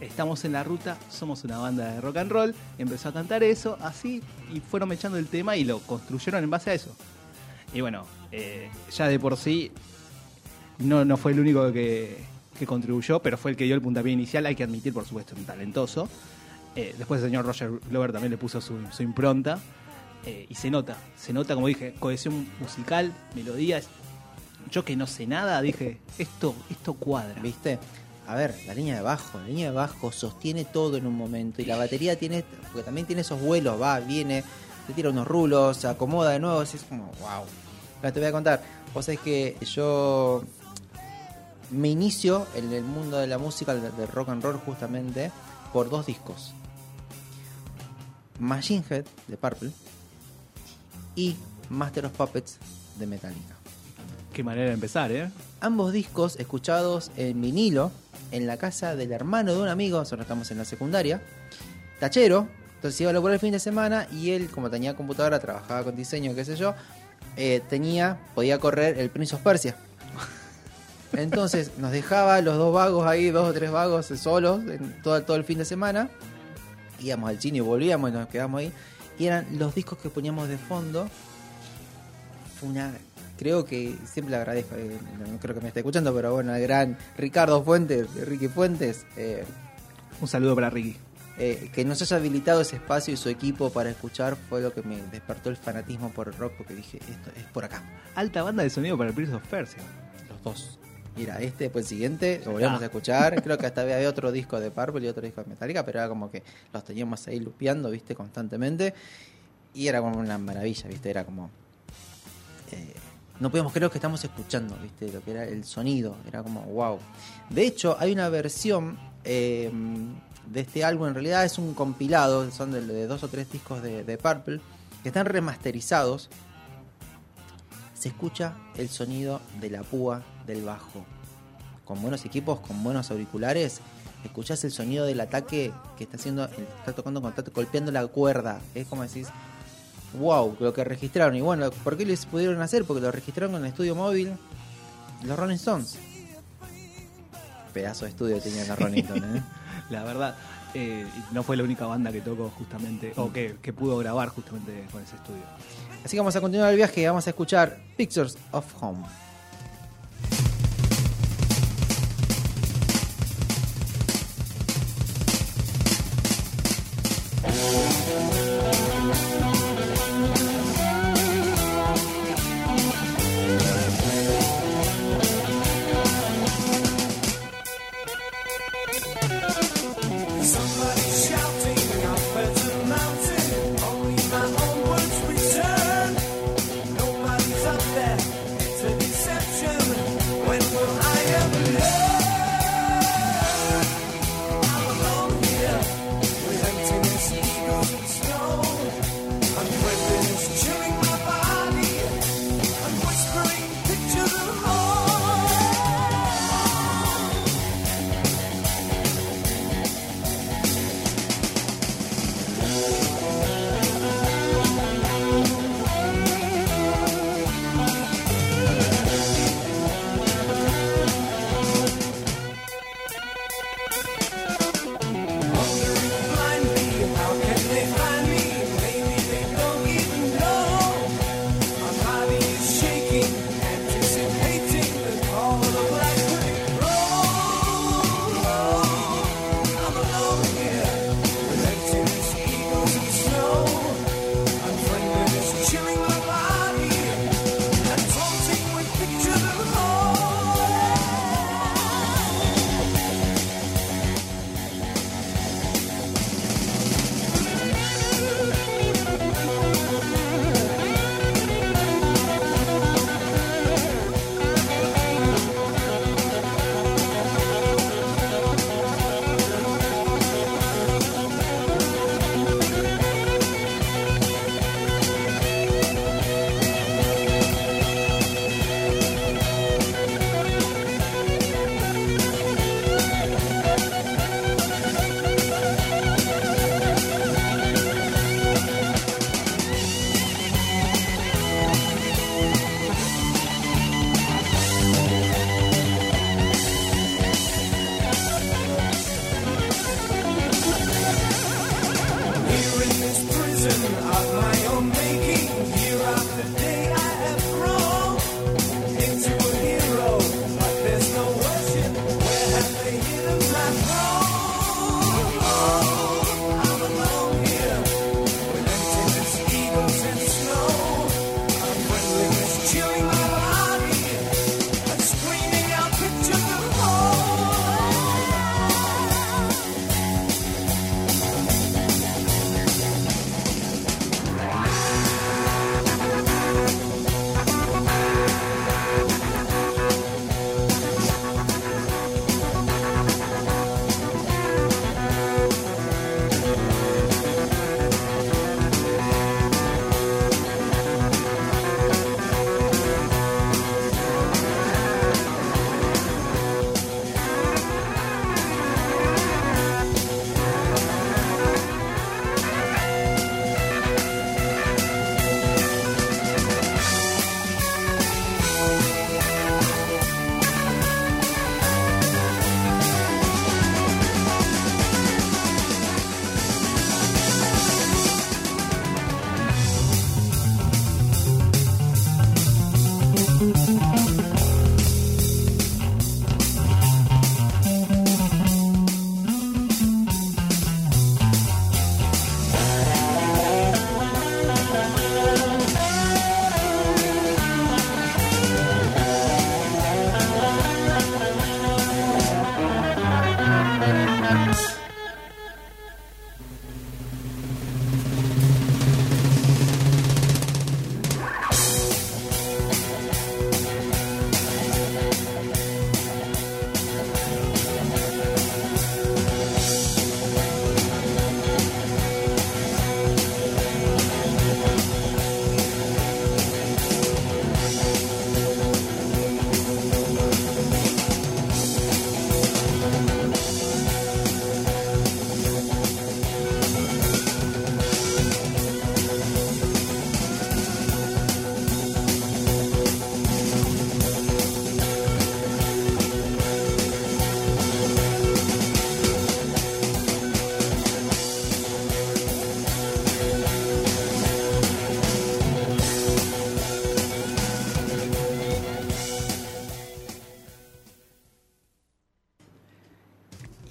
Estamos en la ruta, somos una banda de rock and roll. Empezó a cantar eso, así, y fueron echando el tema y lo construyeron en base a eso. Y bueno, eh, ya de por sí, no, no fue el único que, que contribuyó, pero fue el que dio el puntapié inicial. Hay que admitir, por supuesto, un talentoso. Eh, después el señor Roger Glover también le puso su, impronta. Eh, y se nota, se nota, como dije, cohesión musical, melodías. Yo que no sé nada, dije, esto, esto cuadra. ¿Viste? A ver, la línea de bajo, la línea de bajo sostiene todo en un momento y la batería tiene, porque también tiene esos vuelos, va, viene, te tira unos rulos, se acomoda de nuevo, así es como, wow. Ahora te voy a contar, vos sabés que yo me inicio en el mundo de la música, del del rock and roll justamente, por dos discos. Machine Head de Purple y Master of Puppets de Metallica. Qué manera de empezar, ¿eh? Ambos discos escuchados en vinilo en la casa del hermano de un amigo, nosotros estamos en la secundaria, tachero, entonces iba a lograr el fin de semana y él, como tenía computadora, trabajaba con diseño, qué sé yo, eh, tenía, podía correr el Prince of Persia. Entonces nos dejaba los dos vagos ahí, dos o tres vagos solos, en todo, todo el fin de semana, íbamos al cine y volvíamos y nos quedamos ahí, y eran los discos que poníamos de fondo. Fue una creo que siempre le agradezco eh, no creo que me esté escuchando pero bueno al gran Ricardo Fuentes Ricky Fuentes eh, Un saludo para Ricky. eh, que nos haya habilitado ese espacio y su equipo para escuchar fue lo que me despertó el fanatismo por el rock porque dije esto es por acá Alta banda de sonido para el Prince of Persia. los dos mira este después el siguiente lo volvíamos a escuchar creo que hasta había otro disco de Purple y otro disco de Metallica pero era como que los teníamos ahí lupeando viste constantemente y era como una maravilla viste era como eh, no podíamos creer lo que estamos escuchando, ¿viste? Lo que era el sonido, era como wow. De hecho, hay una versión eh, de este álbum, en realidad es un compilado, son de, de dos o tres discos de, de Purple, que están remasterizados. Se escucha el sonido de la púa del bajo. Con buenos equipos, con buenos auriculares, escuchás el sonido del ataque que está haciendo, está tocando con, está golpeando la cuerda. Es como decís, wow, lo que registraron. Y bueno, ¿por qué les pudieron hacer? Porque lo registraron con el estudio móvil los Rolling Stones. Pedazo de estudio tenían los Rolling Stones, ¿eh? La verdad, eh, no fue la única banda que tocó justamente, o que, que pudo grabar justamente con ese estudio. Así que vamos a continuar el viaje y vamos a escuchar Pictures of Home.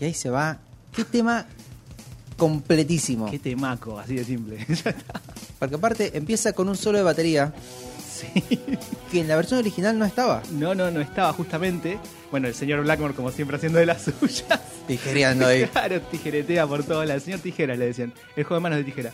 Y ahí se va. Qué tema completísimo. Qué temaco, así de simple. Porque aparte empieza con un solo de batería sí. que en la versión original no estaba. No, no, no estaba justamente. Bueno, el señor Blackmore, como siempre, haciendo de las suyas. Tijereando ahí. Claro, tijeretea por todas las. El señor Tijera le decían. El juego de manos de tijera.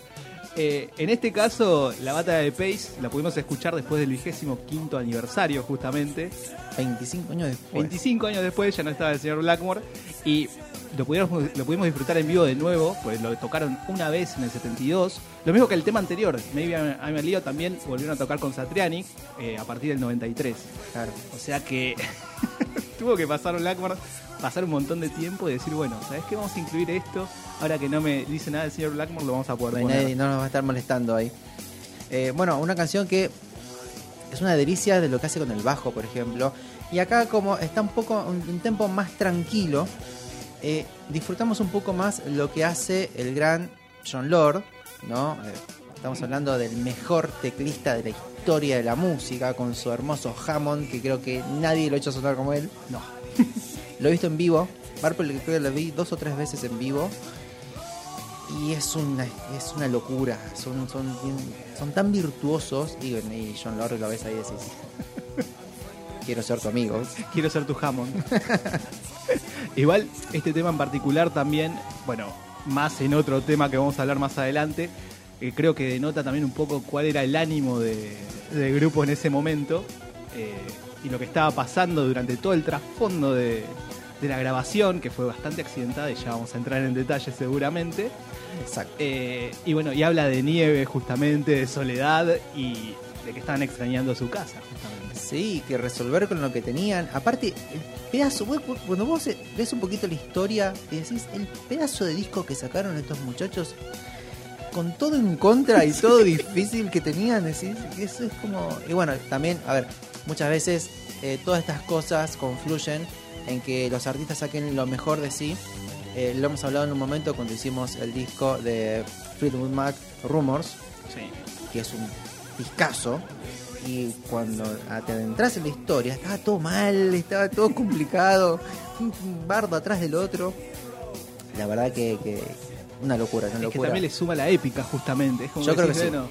Eh, en este caso, la batalla de Pace la pudimos escuchar después del vigésimo quinto aniversario, justamente. 25 años después. 25 años después ya no estaba el señor Blackmore y lo pudimos, lo pudimos disfrutar en vivo de nuevo, pues lo tocaron una vez en el 72. Lo mismo que el tema anterior, Maybe I'm, I'm a Leo, también volvieron a tocar con Satriani eh, a partir del 93. Claro. O sea que tuvo que pasar Blackmore, pasar un montón de tiempo y decir, bueno, ¿sabes qué? Vamos a incluir esto. Ahora que no me dice nada el señor Blackmore, lo vamos a poder No, hay poner. nadie- no nos va a estar molestando ahí. Eh, bueno, una canción que es una delicia de lo que hace con el bajo, por ejemplo. Y acá como está un poco un, un tempo más tranquilo, eh, disfrutamos un poco más lo que hace el gran John Lord, ¿no? Eh, estamos hablando del mejor teclista de la historia de la música, con su hermoso Hammond, que creo que nadie lo ha hecho sonar como él. No. Lo he visto en vivo. Purple creo que lo vi dos o tres veces en vivo. Y es una, es una locura. Son, son, son tan virtuosos. Y, y John Lord lo ves ahí y decís. Quiero ser tu amigo. Quiero ser tu Hammond. Igual, este tema en particular también, bueno, más en otro tema que vamos a hablar más adelante, eh, creo que denota también un poco cuál era el ánimo de- del grupo en ese momento eh, y lo que estaba pasando durante todo el trasfondo de, de la grabación, que fue bastante accidentada y ya vamos a entrar en detalle seguramente. Exacto. Eh, y bueno, y habla de nieve justamente, de soledad y de que estaban extrañando su casa justamente. Sí, que resolver con lo que tenían. Aparte, el pedazo, vos- cuando vos ves un poquito la historia y decís, el pedazo de disco que sacaron estos muchachos, con todo en contra y todo difícil que tenían, decís, que eso es como... Y bueno, también, a ver, muchas veces eh, todas estas cosas confluyen en que los artistas saquen lo mejor de sí. Eh, lo hemos hablado en un momento cuando hicimos el disco de Fleetwood Mac, Rumors, Sí. que es un discazo. Y cuando te adentras en la historia, estaba todo mal, estaba todo complicado, un bardo atrás del otro. La verdad que, que una locura, una Es que también le suma la épica, justamente. Es como Yo creo que sí. bueno,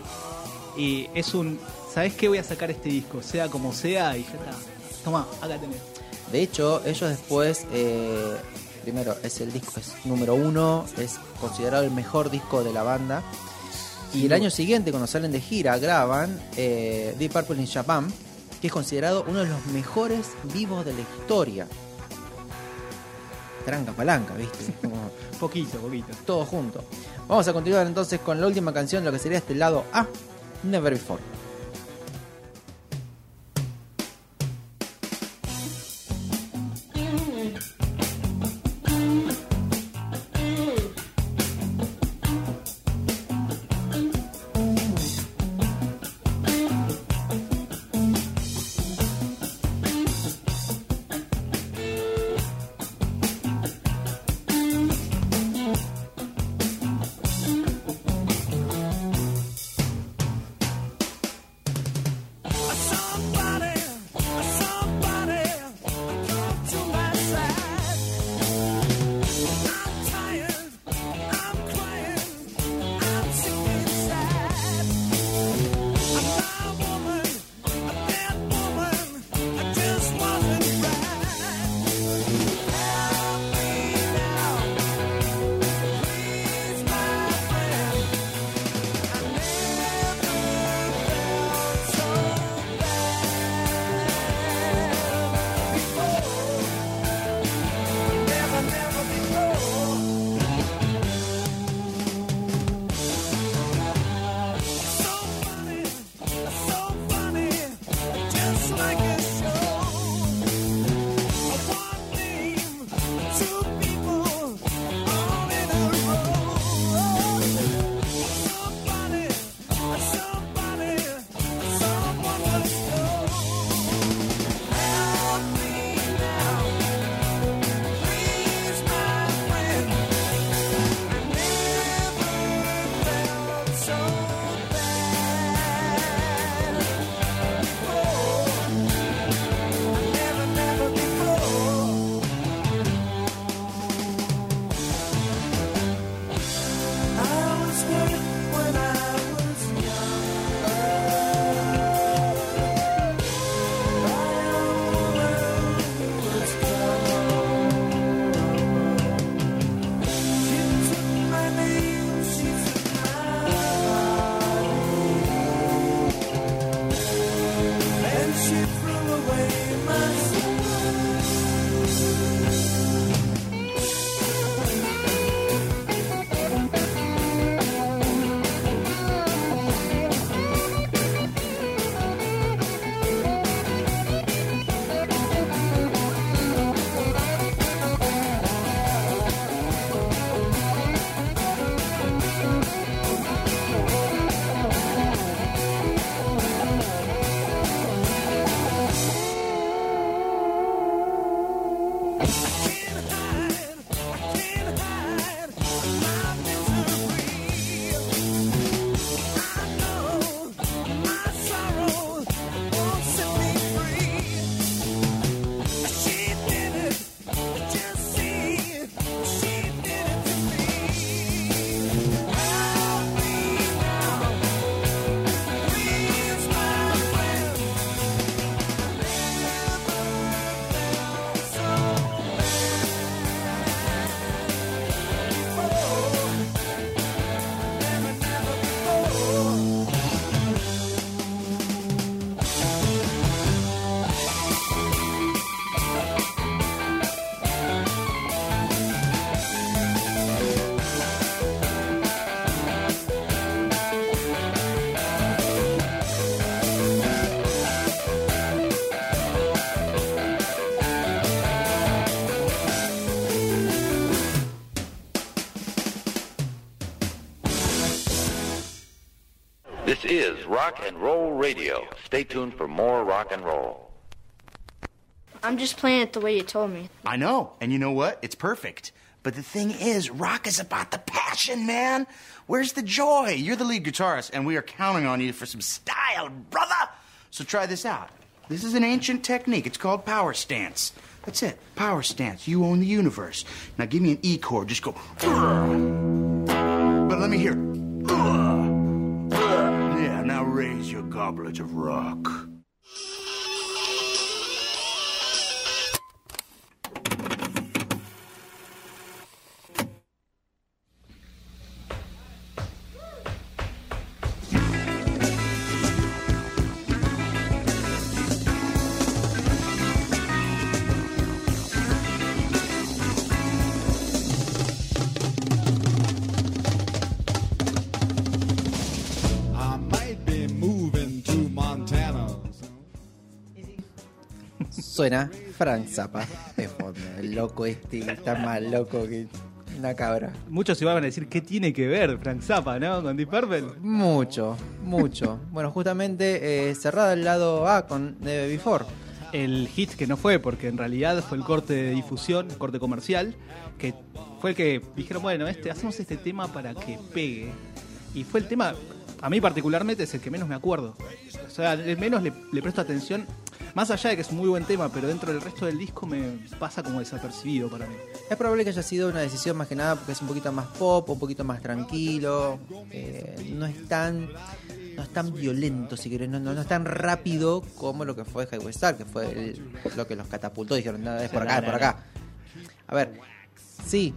Y es un. ¿Sabes qué? Voy a sacar este disco, sea como sea, y ya está. Toma, acá tenés. De hecho, ellos después, eh, primero, es el disco, es número uno, es considerado el mejor disco de la banda. Y el año siguiente, cuando salen de gira, graban eh, Deep Purple in Japan, que es considerado uno de los mejores vivos de la historia. Tranca palanca, ¿viste? Como Poquito, poquito. todo junto. Vamos a continuar entonces con la última canción, lo que sería este lado A, Never Before. Rock and Roll Radio. Stay tuned for more rock and roll. I'm just playing it the way you told me. I know. And you know what? It's perfect. But the thing is, rock is about the passion, man. Where's the joy? You're the lead guitarist, and we are counting on you for some style, brother. So try this out. This is an ancient technique. It's called power stance. That's it. Power stance. You own the universe. Now give me an E chord. Just go. But let me hear. Goblet of rock. Suena Frank Zappa de fondo. El loco este que está más loco que una cabra. Muchos iban a decir qué tiene que ver Frank Zappa, ¿no? Con Deep Purple. Mucho, mucho. bueno, justamente eh, cerrado el lado A con Never Before. El hit que no fue, porque en realidad fue el corte de difusión, el corte comercial, que fue el que dijeron, bueno, este, hacemos este tema para que pegue. Y fue el tema, a mí particularmente, es el que menos me acuerdo. O sea, el menos le, le presto atención, más allá de que es un muy buen tema, pero dentro del resto del disco me pasa como desapercibido para mí. Es probable que haya sido una decisión más que nada porque es un poquito más pop, un poquito más tranquilo. eh, no es tan no es tan violento, si querés, no, no, no es tan rápido como lo que fue Highway Star, que fue el- lo que los catapultó. Dijeron, nada, es por acá, es por acá. A ver, sí,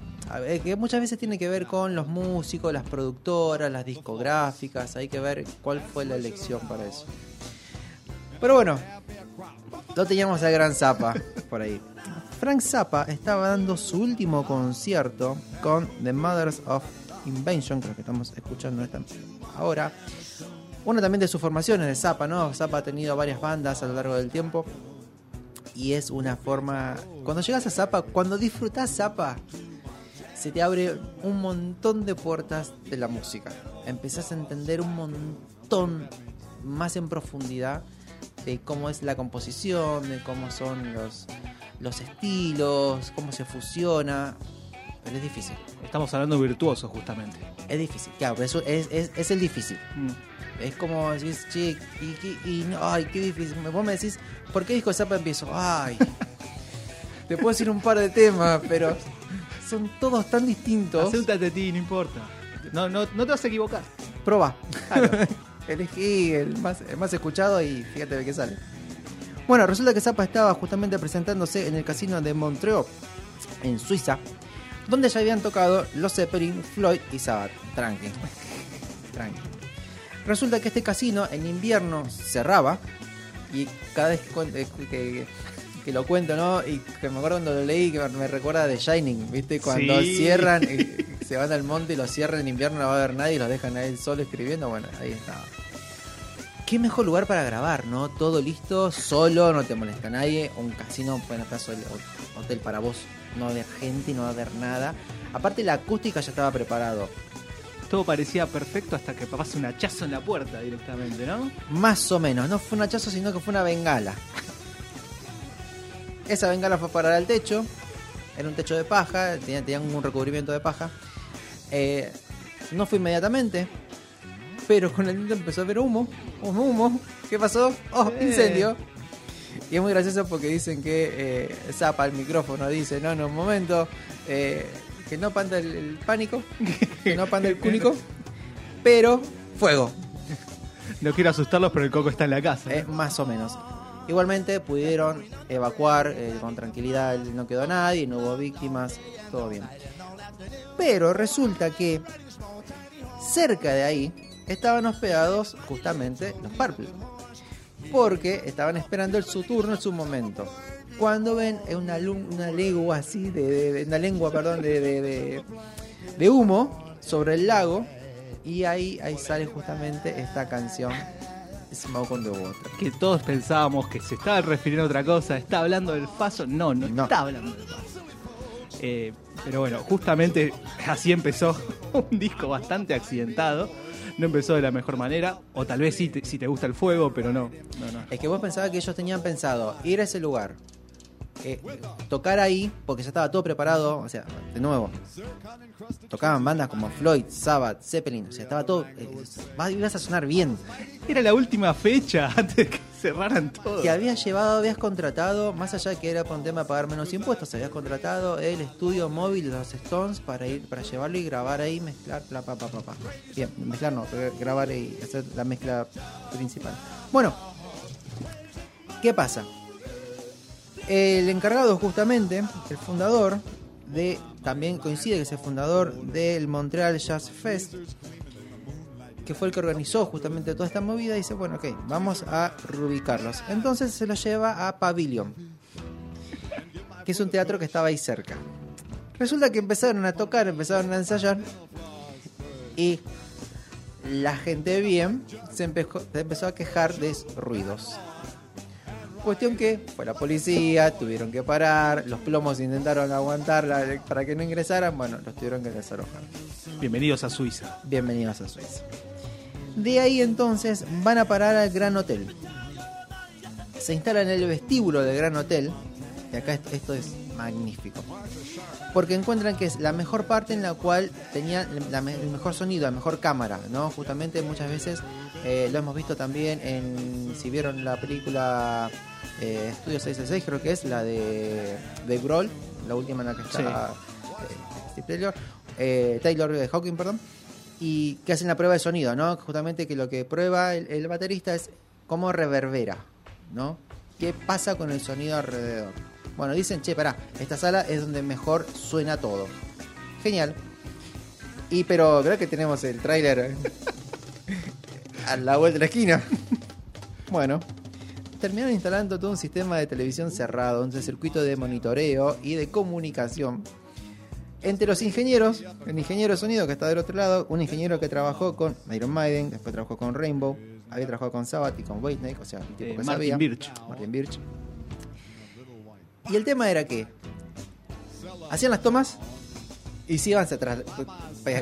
que muchas veces tiene que ver con los músicos, las productoras, las discográficas. Hay que ver cuál fue la elección para eso. Pero bueno, lo teníamos al gran Zappa por ahí. Frank Zappa estaba dando su último concierto con The Mothers of Invention, creo que estamos escuchando esta ahora. Una también de sus formaciones de Zappa, ¿no? Zappa ha tenido varias bandas a lo largo del tiempo. Y es una forma. Cuando llegas a Zappa, cuando disfrutas Zappa, se te abre un montón de puertas de la música. Empezás a entender un montón más en profundidad de cómo es la composición, de cómo son los, los estilos, cómo se fusiona. Pero es difícil. Estamos hablando virtuoso, justamente. Es difícil, claro, pero eso es, es, es el difícil. Mm. Es como decís, che, y, no, ay, qué difícil. Vos me decís, ¿por qué disco de Zappa empiezo? Ay, te puedo decir un par de temas, pero son todos tan distintos. Acéntate a ti, no importa. No, no, no te vas a equivocar. Proba. Claro. Elegí el más, el más escuchado y fíjate de qué sale. Bueno, resulta que Zappa estaba justamente presentándose en el casino de Montreux, en Suiza, donde ya habían tocado los Zeppelin, Floyd y Sabbath. Tranqui. Tranqui. Resulta que este casino en invierno cerraba y cada vez que, eh, que- que lo cuento, ¿no? Y que me acuerdo cuando lo leí que me recuerda de Shining, ¿viste? Cuando Sí. cierran se van al monte y lo cierran en invierno no va a haber nadie y los dejan ahí solo escribiendo, bueno, ahí estaba. Qué mejor lugar para grabar, ¿no? Todo listo, solo, no te molesta nadie. Un casino, bueno, el ho- hotel para vos, no va a haber gente, no va a haber nada. Aparte la acústica ya estaba preparado. Todo parecía perfecto hasta que pasa un hachazo en la puerta directamente, ¿no? Más o menos, no fue un hachazo, sino que fue una bengala. Esa bengala fue a parar al techo Era un techo de paja, tenían, un recubrimiento de paja. Eh, no fue inmediatamente, pero con el tiempo empezó a ver humo, humo, humo. ¿Qué pasó? ¡Oh, Eh. incendio! Y es muy gracioso porque zapa que eh, zapa el micrófono, dice, no, no, un momento, eh, que no panda el, el pánico, que no panda el cúnico, pero fuego, No quiero asustarlos, pero el coco está en la casa. eh, más o menos. Igualmente pudieron evacuar eh, con tranquilidad, no quedó nadie, no hubo víctimas, todo bien. Pero resulta que cerca de ahí estaban hospedados justamente los Purple. Porque estaban esperando el, su turno, en su momento. Cuando ven una, una legua así, de, una lengua, perdón, de, de- humo sobre el lago. Y ahí, ahí sale justamente esta canción, Smoke on the Water. Que todos pensábamos que se estaba refiriendo a otra cosa. ¿Está hablando del Faso? No, no, No. está hablando del Faso. Eh, pero bueno, justamente así empezó un disco bastante accidentado. No empezó de la mejor manera. O tal vez sí te, si te gusta el fuego, pero no. no, no. Es que vos pensabas que ellos tenían pensado ir a ese lugar, eh, tocar ahí, porque ya estaba todo preparado, o sea, de nuevo, tocaban bandas como Floyd, Sabbath, Zeppelin, o sea, estaba todo, eh, ibas a sonar bien. Era la última fecha antes de que cerraran todo. Que habías llevado, habías contratado, más allá de que era por un tema de pagar menos impuestos, habías contratado el estudio móvil de los Stones para ir, para llevarlo y grabar ahí, mezclar, la pa, pa, pa, pa. Bien, mezclar no, grabar y hacer la mezcla principal. Bueno, ¿qué pasa? El encargado justamente, el fundador de, también coincide que es el fundador del Montreal Jazz Fest, que fue el que organizó justamente toda esta movida, dice, bueno, ok, vamos a reubicarlos. Entonces se los lleva a Pavilion, que es un teatro que estaba ahí cerca. Resulta que empezaron a tocar, empezaron a ensayar, y la gente bien se empezó, se empezó a quejar de ruidos. Cuestión que fue la policía, tuvieron que parar, los plomos intentaron aguantarla para que no ingresaran, bueno, los tuvieron que desalojar. Bienvenidos a Suiza. Bienvenidos a Suiza. De ahí entonces van a parar al Gran Hotel. Se instalan en el vestíbulo del Gran Hotel. Y acá esto- es magnífico. Porque encuentran que es la mejor parte en la cual la me- el mejor sonido, la mejor cámara, ¿no? Justamente muchas veces eh, lo hemos visto también en, si vieron la película Estudio 666, creo que es la de, de Grohl, la última en la que está eh, Steve Taylor, eh, Taylor de Hawking, perdón, y que hacen la prueba de sonido, ¿no? Justamente que lo que prueba el, el baterista es cómo reverbera, ¿no? ¿Qué pasa con el sonido alrededor? Bueno, dicen, che, pará, esta sala es donde mejor suena todo. Genial. Y pero creo que tenemos el tráiler a la vuelta de la esquina. Bueno, terminaron instalando todo un sistema de televisión cerrado, un circuito de monitoreo y de comunicación. Entre los ingenieros, el ingeniero de sonido que está del otro lado, un ingeniero que trabajó con Iron Maiden, después trabajó con Rainbow, había trabajado con Sabbath y con Whitesnake, o sea, el tipo Eh, que Martin sabía. Birch. Martin Birch. Y el tema era que hacían las tomas y se iban hacia atrás.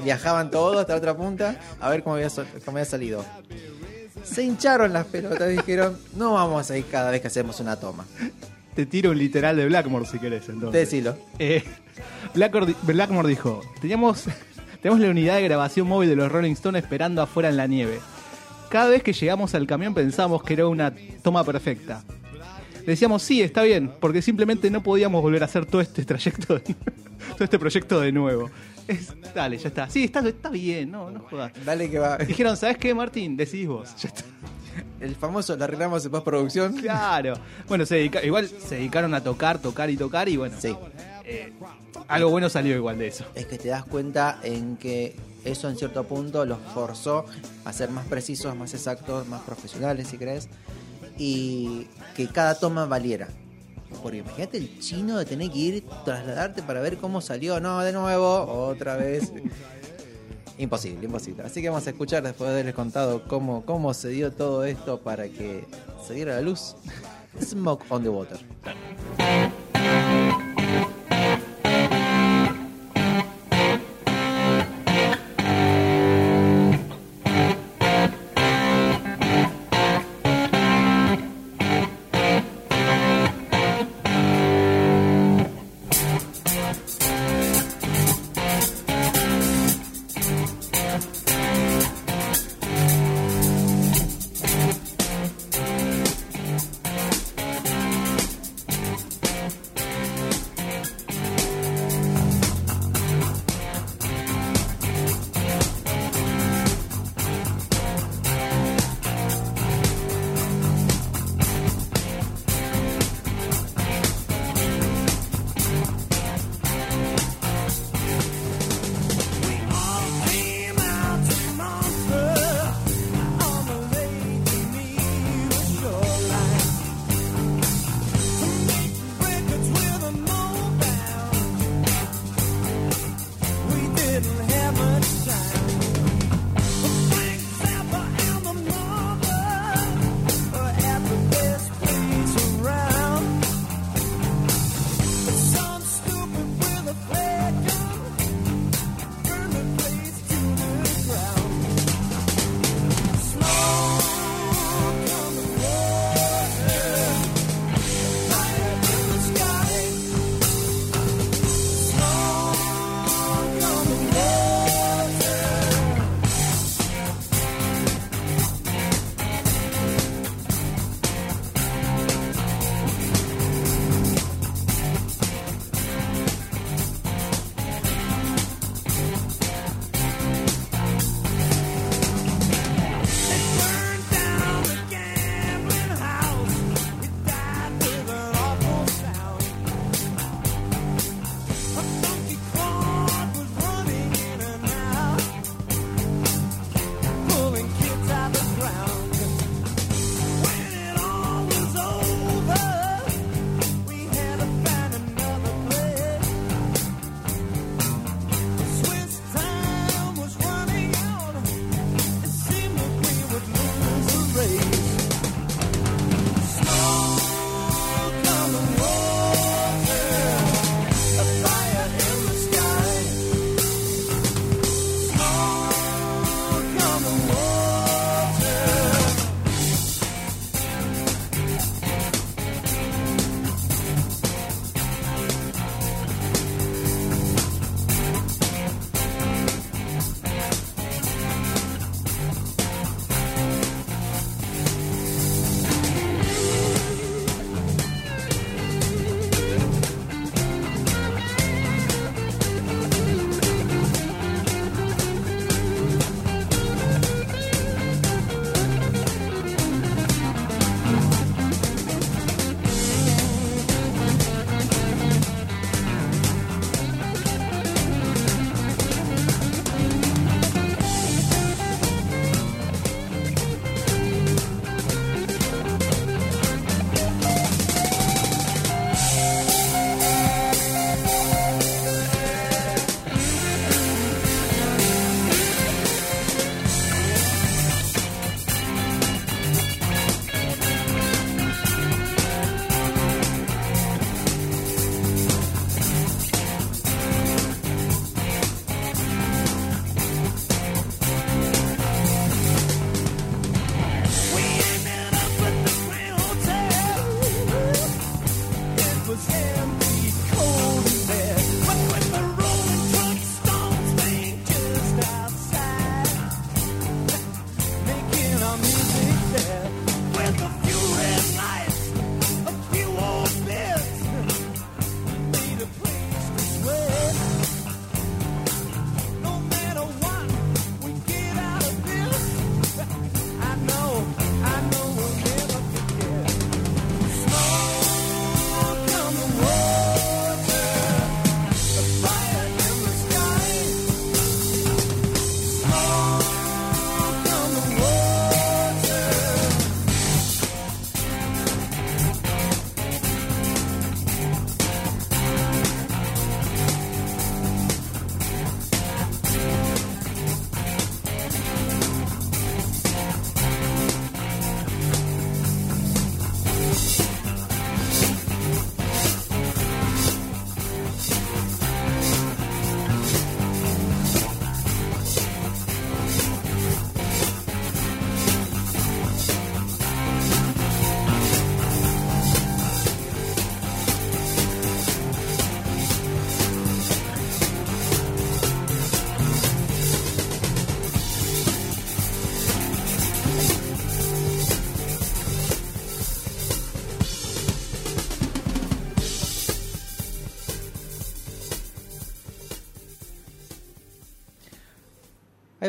Viajaban todos hasta la otra punta a ver cómo había, cómo había salido. Se hincharon las pelotas y dijeron, no vamos a ir cada vez que hacemos una toma. Te tiro un literal de Blackmore si querés, entonces. Decilo. Eh, Blackmore, Blackmore dijo: teníamos, tenemos la unidad de grabación móvil de los Rolling Stones esperando afuera en la nieve. Cada vez que llegamos al camión pensamos que era una toma perfecta. Decíamos, sí, está bien, porque simplemente no podíamos volver a hacer todo este trayecto, de- todo este proyecto de nuevo. Es- dale, ya está. Sí, está, está bien, no, no jodas. Dale que va. Dijeron, ¿sabes qué, Martín? Decidís vos. Ya está. El famoso lo arreglamos en postproducción. Claro. Bueno, se dedica- igual se dedicaron a tocar, tocar y tocar y bueno. Sí. eh, algo bueno salió igual de eso. Es que te das cuenta en que eso en cierto punto los forzó a ser más precisos, más exactos, más profesionales, si crees, y que cada toma valiera. Porque imagínate el chino de tener que ir, trasladarte para ver cómo salió. No, de nuevo, otra vez. imposible, imposible. Así que vamos a escuchar después de haberles contado cómo, cómo se dio todo esto para que se diera la luz. Smoke on the water.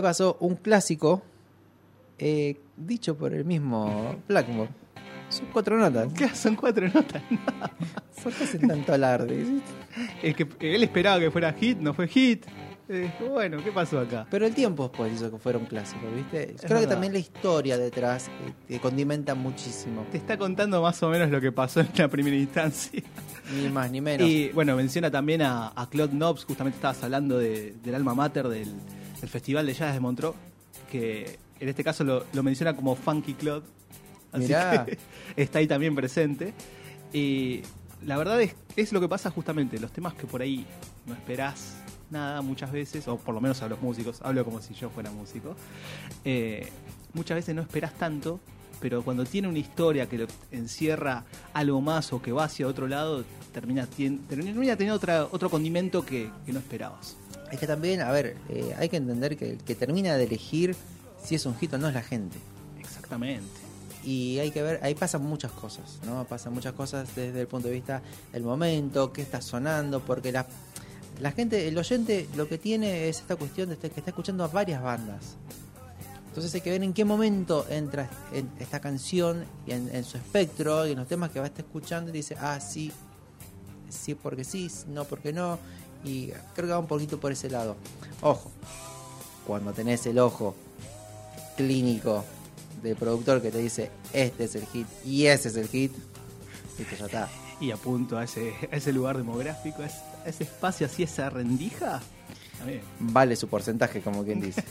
Pasó un clásico eh, dicho por el mismo Blackmore. Son cuatro notas. Claro, son cuatro notas. ¿Por qué hacen tanto alarde? Es que él esperaba que fuera hit, no fue hit. Eh, bueno, ¿qué pasó acá? Pero el tiempo después hizo que fuera un clásico, ¿viste? Creo que también la historia detrás eh, te condimenta muchísimo. Te está contando más o menos lo que pasó en la primera instancia. Ni más ni menos. Y bueno, menciona también a, a Claude Nobs, justamente estabas hablando de- del alma mater del, del Festival de Jazz de Montreux, que en este caso lo, lo menciona como Funky Claude. Así Mirá. que está ahí también presente. Y la verdad es, es lo que pasa justamente, los temas que por ahí no esperás nada muchas veces, o por lo menos a los músicos, hablo como si yo fuera músico, eh, muchas veces no esperás tanto, pero cuando tiene una historia que lo encierra algo más o que va hacia otro lado, termina, termina teniendo otra, otro condimento que, que no esperabas. Es que también, a ver, eh, hay que entender que el que termina de elegir si es un hit o no es la gente. Exactamente. Y hay que ver, ahí pasan muchas cosas, ¿no? Pasan muchas cosas desde el punto de vista del momento, qué está sonando, porque la, la gente, el oyente lo que tiene es esta cuestión de este- que está escuchando a varias bandas. Entonces hay que ver en qué momento entra en esta canción y en, en su espectro y en los temas que va a estar escuchando y dice, ah, sí, sí porque sí, no porque no. Y creo que va un poquito por ese lado. Ojo, cuando tenés el ojo clínico del productor que te dice, este es el hit y ese es el hit, listo, ya está. Y apunto a ese, a ese lugar demográfico, a ese, a ese espacio así, esa rendija. También. Vale su porcentaje, como quien dice.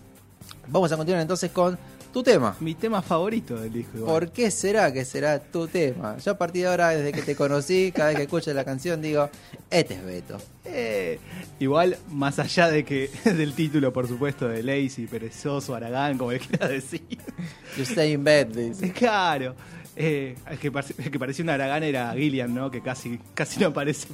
Vamos a continuar entonces con tu tema. Mi tema favorito del disco. igual. ¿Por qué será que será tu tema? Yo a partir de ahora, desde que te conocí, cada vez que escucho la canción digo, este es Beto. Eh, igual, más allá de que del título, por supuesto, de Lazy, Perezoso, Aragán, como le quiera decir. You stay in bed, dice. Claro. Eh, el, que parece- el que parecía un Aragán era Gillian, ¿no? Que casi, casi no aparece.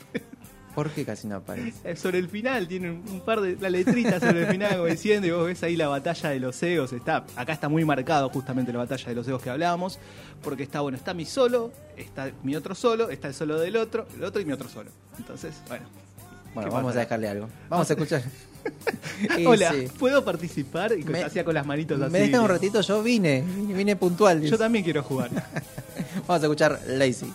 ¿Por qué casi no aparece? Eh, sobre el final, tiene un, par de la letrita sobre el final, como diciendo, y vos ves ahí la batalla de los egos. Está, acá está muy marcado justamente la batalla de los egos que hablábamos, porque está, bueno, está mi solo, está mi otro solo, está el solo del otro, el otro y mi otro solo. Entonces, bueno. Bueno, ¿qué vamos pasa? a dejarle algo. Vamos a escuchar. Hola. ¿puedo participar? Y Me- hacía con las manitos así. Me dejan un ratito, yo vine, vine, puntual. Yo también quiero jugar. Vamos a escuchar Lazy.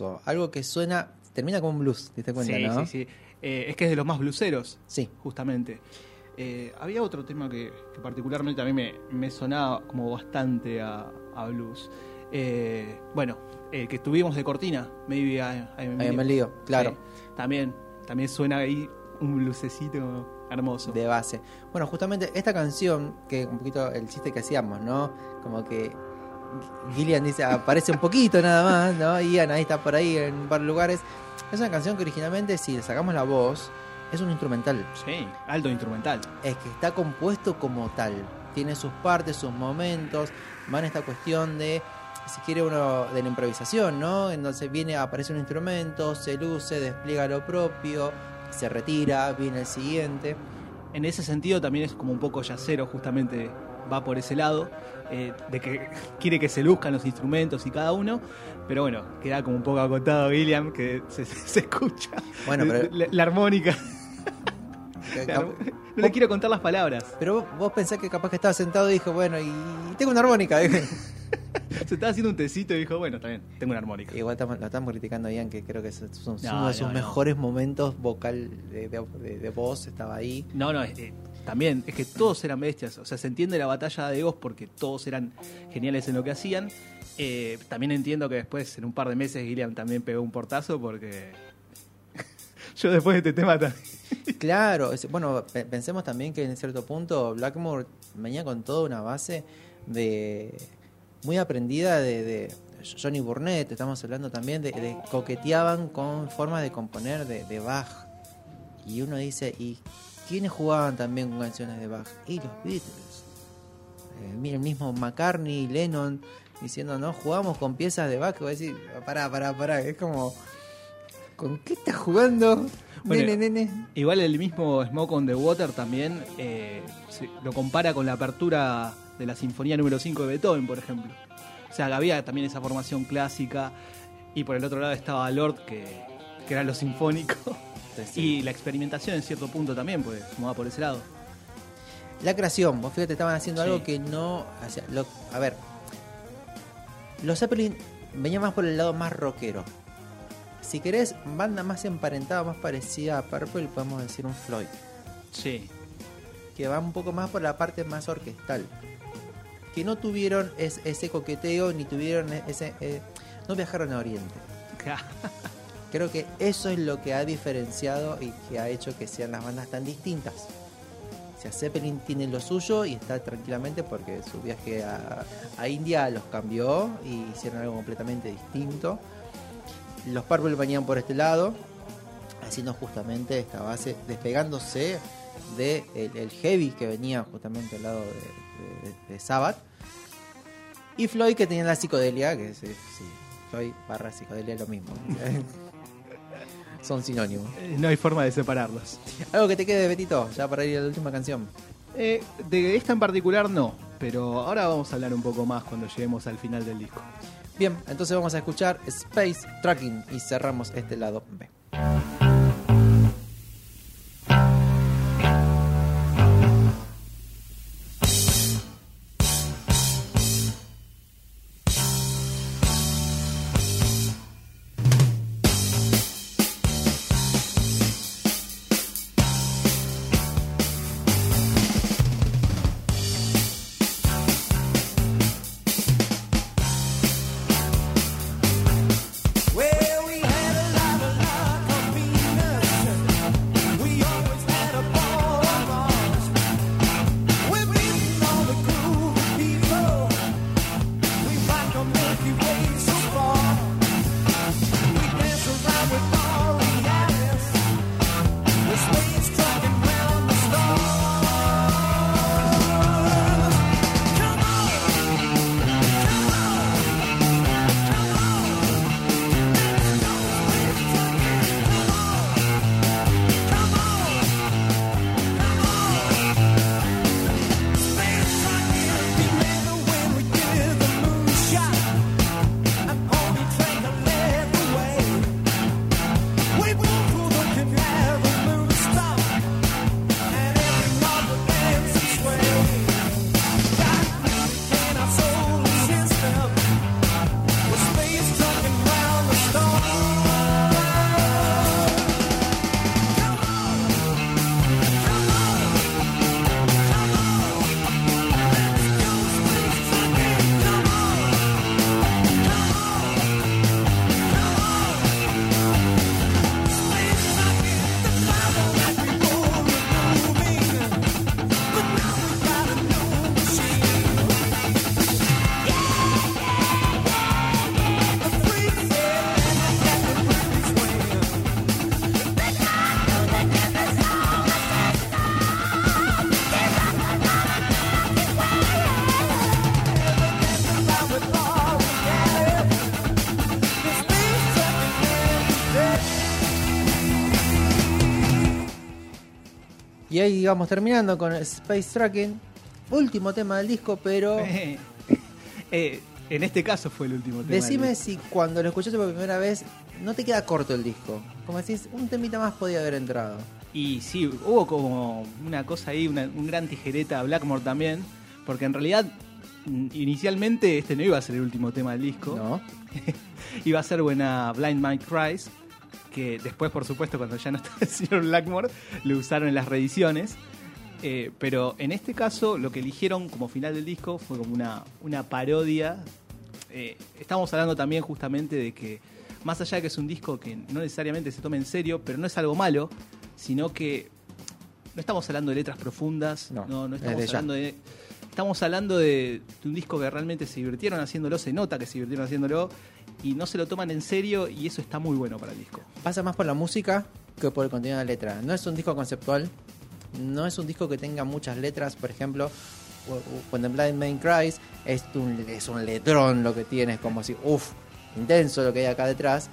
Hermoso. Algo que suena, termina como un blues, ¿te diste cuenta, sí, no? sí, sí. Eh, es que es de los más bluseros. Sí. Justamente. Eh, había otro tema que, que particularmente a mí me, me sonaba como bastante a, a blues. Eh, bueno, el que tuvimos de cortina, Maybe I, I Am I Am a Leo, claro. Sí, también, también suena ahí un blusecito hermoso. de base. Bueno, justamente esta canción, que un poquito el chiste que hacíamos, ¿no? Como que Gillian dice, aparece un poquito nada más, ¿no? Ian ahí está por ahí en un par de lugares. Es una canción que originalmente, si le sacamos la voz, es un instrumental. Sí, alto instrumental. Es que está compuesto como tal. Tiene sus partes, sus momentos. Va en esta cuestión de, si quiere uno, de la improvisación, ¿no? Entonces viene, aparece un instrumento, se luce, despliega lo propio, se retira, viene el siguiente. En ese sentido también es como un poco yacero, justamente va por ese lado, eh, de que quiere que se luzcan los instrumentos y cada uno, pero bueno, queda como un poco acotado William, que se, se- se escucha Bueno, pero- la, la armónica. No le quiero contar las palabras. Pero vos, vos pensás que capaz que estaba sentado y dijo, bueno, y tengo una armónica. Se estaba haciendo un tecito y dijo, bueno, está bien, tengo una armónica. Igual estamos, lo estamos criticando a Ian, que creo que es No, uno de sus no, mejores momentos vocal de, de- de- de voz, estaba ahí. No, no, eh, también es que todos eran bestias. O sea, se entiende la batalla de egos porque todos eran geniales en lo que hacían. Eh, también entiendo que después, en un par de meses, Gilliam también pegó un portazo porque. Yo después de este tema también. Claro, bueno, pe- pensemos también que en cierto punto Blackmore venía con toda una base de muy aprendida de, de Johnny Burnett, estamos hablando también de, de coqueteaban con formas de componer de, de Bach. Y uno dice, ¿y quiénes jugaban también con canciones de Bach? Y los Beatles. Eh, mira, el mismo McCartney, Lennon, diciendo, no, jugamos con piezas de Bach. Y vos decís, pará, pará, pará, es como, ¿con qué estás jugando? Bueno, nene, nene. Igual el mismo Smoke on the Water también eh, se- lo compara con la apertura de la Sinfonía número 5 de Beethoven, por ejemplo. O sea, había también esa formación clásica y por el otro lado estaba Lord, que, que era lo sinfónico. Y la experimentación en cierto punto también, pues, va por ese lado. La creación, vos fíjate, estaban haciendo Sí. algo que no. lo- a ver, los Zeppelin venían más por el lado más rockero. Si querés, banda más emparentada, más parecida a Purple, podemos decir un Floyd. Sí. Que va un poco más por la parte más orquestal. Que no tuvieron es- ese coqueteo, ni tuvieron e- ese. eh, no viajaron a Oriente. Creo que eso es lo que ha diferenciado y que ha hecho que sean las bandas tan distintas. O sea, Zeppelin tiene lo suyo y está tranquilamente porque su viaje a, India los cambió y hicieron algo completamente distinto. Los Purple venían por este lado, haciendo justamente esta base, despegándose de el, el heavy que venía justamente al lado de, de- Sabbath. Y Floyd que tenía la psicodelia, que sí, Floyd barra psicodelia es lo mismo. Son sinónimos. Eh, No hay forma de separarlos. Algo que te quede, Betito, ya para ir a la última canción. Eh, de esta en particular no, pero ahora vamos a hablar un poco más cuando lleguemos al final del disco. Bien, entonces vamos a escuchar Space Tracking y cerramos este lado B. ahí vamos terminando con Space Tracking. Último tema del disco, pero Eh, eh, en este caso fue el último tema. decime del- si cuando lo escuchaste por primera vez no te queda corto el disco. Como decís, un temita más podía haber entrado. Y sí, hubo como una cosa ahí, una- un gran tijereta a Blackmore también, porque en realidad mm, inicialmente este no iba a ser el último tema del disco, ¿No? iba a ser buena Blind Mike Cries, que después por supuesto cuando ya no estaba el señor Blackmore lo usaron en las reediciones. Eh, pero en este caso lo que eligieron como final del disco fue como una, una parodia. Eh, estamos hablando también justamente de que más allá de que es un disco que no necesariamente se tome en serio, pero no es algo malo, sino que no estamos hablando de letras profundas, No, no, estamos ya. hablando de... Estamos hablando de, de un disco que realmente se divirtieron haciéndolo, se nota que se divirtieron haciéndolo y no se lo toman en serio y eso está muy bueno para el disco. Pasa más por la música que por el contenido de la letra. No es un disco conceptual, no es un disco que tenga muchas letras, por ejemplo, the Blind Man Cries es un, es un letrón lo que tiene, es como así, uff, intenso lo que hay acá detrás.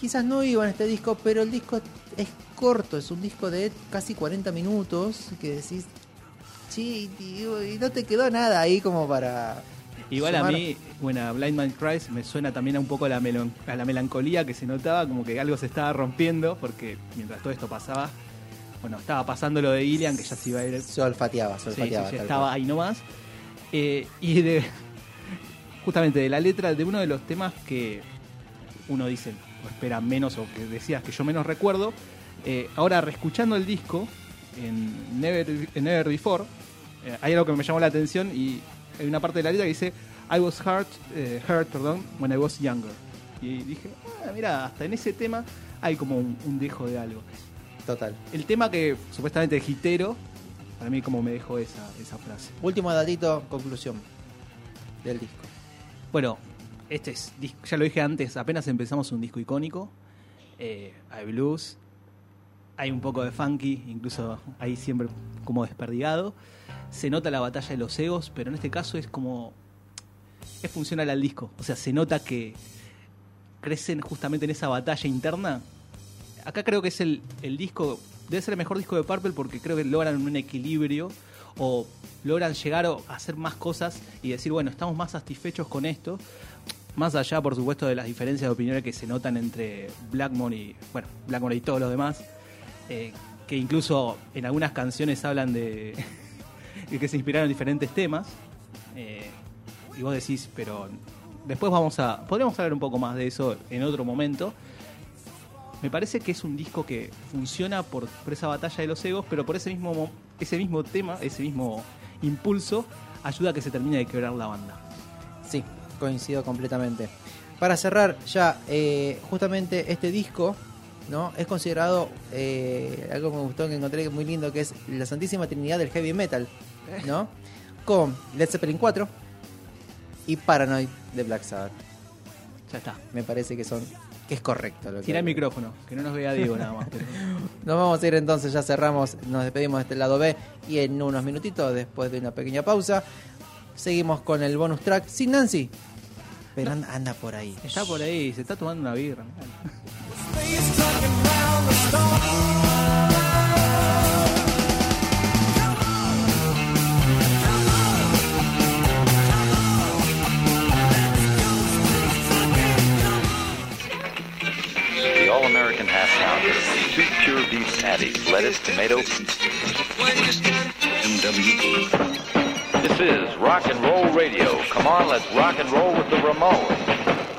Quizás no iba en este disco, pero el disco es corto, es un disco de casi 40 minutos que decís, sí, tío, y no te quedó nada ahí como para... Igual a mí, bueno, Blind Man Cries me suena también a un poco a la, melon- a la melancolía que se notaba, como que algo se estaba rompiendo, porque mientras todo esto pasaba, bueno, estaba pasando lo de Ilian, que ya se iba a ir Se olfateaba, se Sí, sí, olfateaba. sí, tal estaba cual. ahí nomás. Eh, y de justamente de la letra de uno de los temas que uno dice o espera menos o que decías que yo menos recuerdo. eh, ahora reescuchando el disco en Never, en Never Before, eh, hay algo que me llamó la atención y hay una parte de la letra que dice I was hurt, eh, hurt perdón, when I was younger. Y dije, ah, mira, hasta en ese tema hay como un, un dejo de algo. Total. El tema que supuestamente es hitero, para mí como me dejó esa, esa frase. Último datito, conclusión del disco. Bueno, este es, ya lo dije antes, apenas empezamos un disco icónico. Eh, hay blues, hay un poco de funky, incluso ahí siempre como desperdigado. Se nota la batalla de los egos, pero en este caso es como. es funcional al disco. O sea, se nota que crecen justamente en esa batalla interna. Acá creo que es el, el disco. Debe ser el mejor disco de Purple porque creo que logran un equilibrio o logran llegar a hacer más cosas y decir, bueno, estamos más satisfechos con esto. Más allá, por supuesto, de las diferencias de opiniones que se notan entre Blackmore y, bueno, Blackmore y todos los demás, eh, que incluso en algunas canciones hablan de, de que se inspiraron en diferentes temas. eh, y vos decís, pero después vamos a. Podríamos hablar un poco más de eso en otro momento. Me parece que es un disco que funciona por, esa batalla de los egos, pero por ese mismo, mo- ese mismo tema, ese mismo impulso, ayuda a que se termine de quebrar la banda. Sí, coincido completamente. Para cerrar ya, eh, justamente este disco, ¿no? Es considerado eh, algo que me gustó que encontré muy lindo, que es la Santísima Trinidad del Heavy Metal, ¿no? Con Led Zeppelin 4 y Paranoid de Black Sabbath. Ya está. Me parece que son que es correcto lo que Tira el micrófono, que no nos vea Diego nada más. pero- Nos vamos a ir entonces, ya cerramos, nos despedimos de este lado B y en unos minutitos, después de una pequeña pausa, seguimos con el bonus track sin Nancy. Pero anda, anda por ahí. Está por ahí, se está tomando una birra. Half pounder. Two pure beef patties, lettuce, tomato. This is rock and roll radio. Come on, let's rock and roll with the Ramones.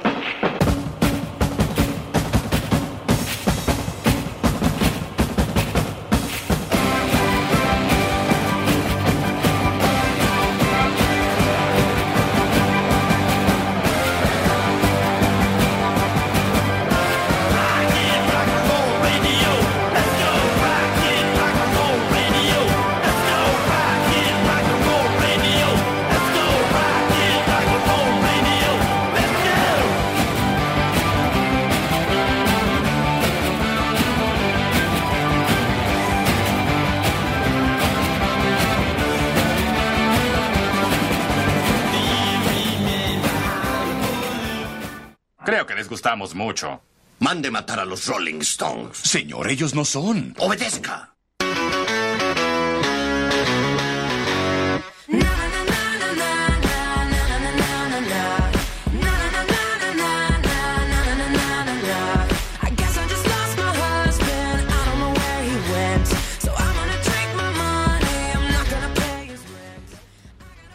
mucho. Mande matar a los Rolling Stones. Señor, ellos no son. Obedezca.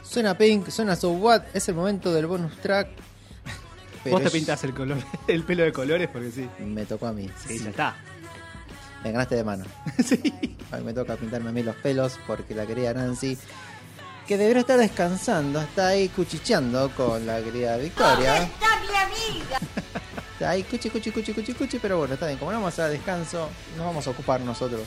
Suena Pink, suena So What, es el momento del bonus track pero Vos te es- pintás el color, el pelo de colores porque sí. Me tocó a mí. Sí, ya está. Me ganaste de mano. Hoy me toca pintarme a mí los pelos porque la querida Nancy, que debería estar descansando, está ahí cuchicheando con la querida Victoria. está mi amiga? Está ahí cuchi, cuchi, cuchi, cuchi, cuchi, pero bueno, está bien. Como no vamos a descanso, nos vamos a ocupar nosotros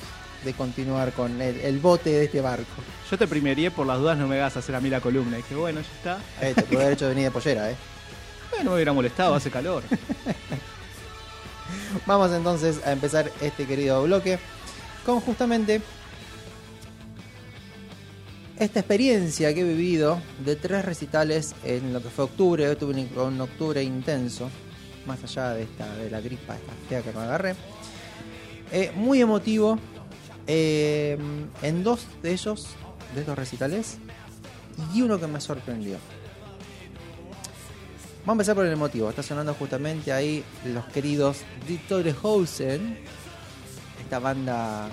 de continuar con el, el bote de este barco. Yo te primería por las dudas no me hagas hacer a mí la columna. Y dije, bueno, ya está. Eh, te puede haber hecho venir de pollera, ¿eh? Bueno, no me hubiera molestado, hace calor. Vamos entonces a empezar este querido bloque con justamente esta experiencia que he vivido de tres recitales en lo que fue octubre. Yo tuve un, un octubre intenso, más allá de esta de la gripa esta fea que me agarré. Eh, muy emotivo eh, en dos de ellos, de estos recitales, y uno que me sorprendió. Vamos a empezar por el emotivo. Está sonando justamente ahí los queridos Hausen, esta banda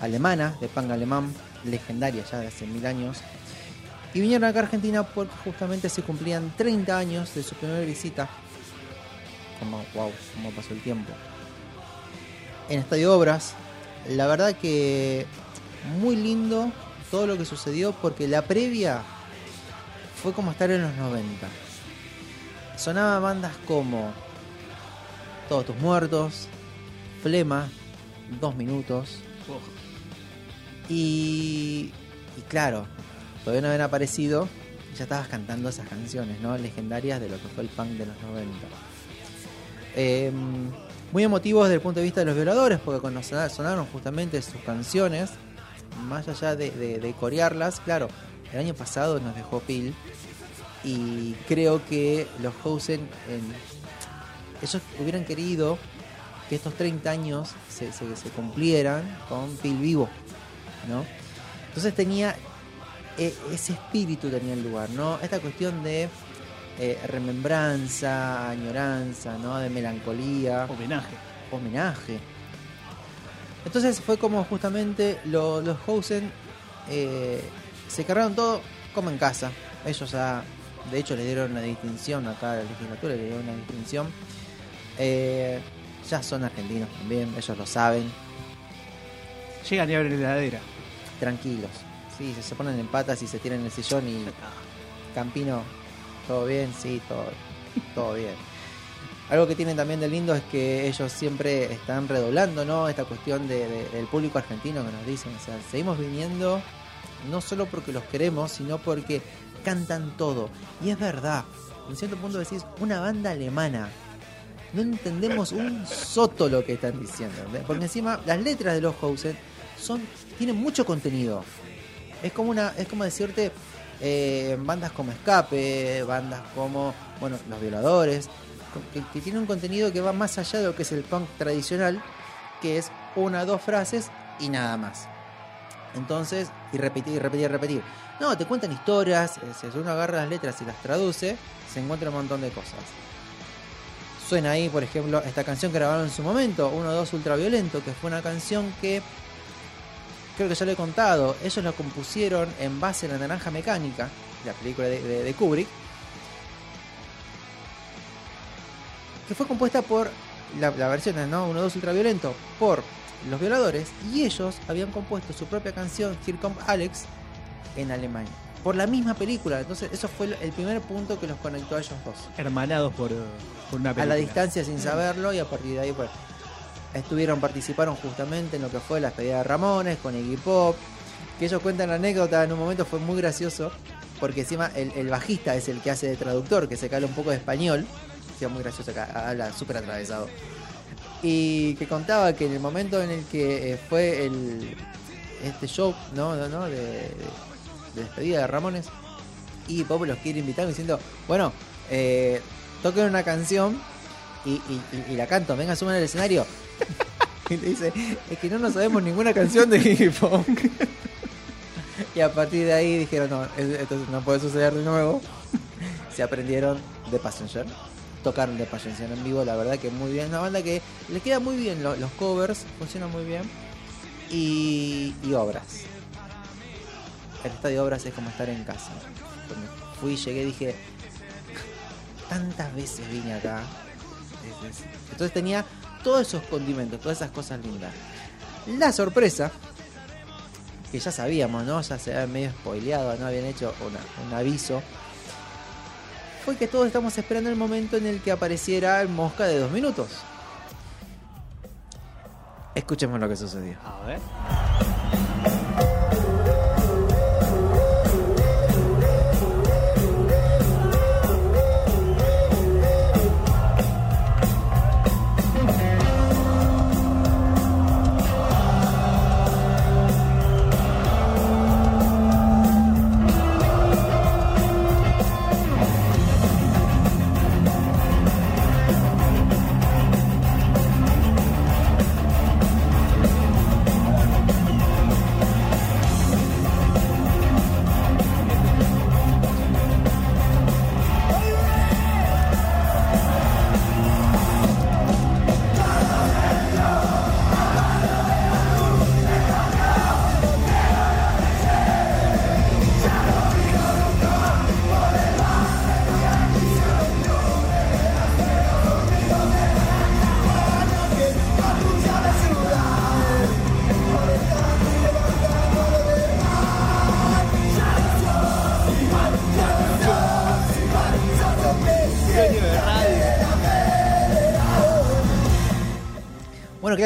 alemana de punk alemán, legendaria ya de hace mil años. Y vinieron acá a Argentina porque justamente se cumplían 30 años de su primera visita. Como, wow, cómo pasó el tiempo. En Estadio Obras, la verdad que muy lindo todo lo que sucedió porque la previa fue como estar en los 90 sonaban bandas como Todos tus muertos, Flema, Dos minutos. Y, y claro, todavía no habían aparecido, y ya estabas cantando esas canciones, ¿no? Legendarias de lo que fue el punk de los 90. Eh, muy emotivos desde el punto de vista de los violadores, porque cuando sona- sonaron justamente sus canciones, más allá de, de- de corearlas, claro, el año pasado nos dejó Pil, y creo que los Hausen en- ellos hubieran querido que estos 30 años se, se- se cumplieran con Pil vivo ¿no? entonces tenía e- ese espíritu tenía el lugar no esta cuestión de eh, remembranza añoranza no de melancolía. Homenaje. homenaje. Entonces fue como justamente lo- los Hausen eh, se cargaron todo como en casa. Ellos ya de hecho le dieron una distinción acá a la legislatura le dieron una distinción. Eh, ya son argentinos también ellos lo saben. Llegan y abren la heladera. tranquilos. Sí se ponen en patas y se tiran en el sillón y Campino todo bien sí todo todo bien. Algo que tienen también de lindo es que ellos siempre están redoblando no esta cuestión de- de- del público argentino que nos dicen. O sea seguimos viniendo no solo porque los queremos sino porque cantan todo. Y es verdad en cierto punto decís una banda alemana. No entendemos un soto lo que están diciendo porque encima las letras de los Hausen son tienen mucho contenido. Es como una es como decirte eh, bandas como Escape bandas como bueno los violadores que, que tienen un contenido que va más allá de lo que es el punk tradicional que es una dos frases y nada más entonces y repetir y repetir repetir. No te cuentan historias eh, si uno agarra las letras y las traduce se encuentra un montón de cosas. Suena ahí por ejemplo esta canción que grabaron en su momento 1-2 ultraviolento que fue una canción que creo que ya lo he contado, ellos la compusieron en base a La Naranja Mecánica, la película de Kubrick, que fue compuesta por la, la versión ¿no? 1-2 Ultraviolento por los violadores y ellos habían compuesto su propia canción Here Come Alex en Alemania. Por la misma película, entonces eso fue el primer punto que los conectó a ellos dos Hermanados por, por una a película. la distancia sin saberlo y a partir de ahí pues estuvieron participaron justamente en lo que fue la despedida de Ramones con Iggy Pop que ellos cuentan la anécdota en un momento fue muy gracioso porque encima el, el bajista es el que hace de traductor que se cala un poco de español que muy gracioso acá habla súper atravesado y que contaba que en el momento en el que eh, fue el este show no no no de, de- de despedida de Ramones y Pop los quiere invitar diciendo bueno eh, toquen una canción y, la canto, venga, suban al escenario. y le dice, es que no nos sabemos ninguna canción de Iggy Pop. y a partir de ahí dijeron, no, es- esto no puede suceder de nuevo. Se aprendieron de Passenger. Tocaron de Passenger en vivo, la verdad que muy bien. Una banda que le queda muy bien lo- los covers, funcionan muy bien. Y, y obras. el estadio obras es como estar en casa. Cuando fui, llegué, dije, tantas veces vine acá. Es- es- Entonces tenía todos esos condimentos, todas esas cosas lindas. La sorpresa, que ya sabíamos, ¿no? Ya se había medio spoileado, no habían hecho una- un aviso. Fue que todos estamos esperando el momento en el que apareciera el mosca de dos minutos. Escuchemos lo que sucedió. A ver.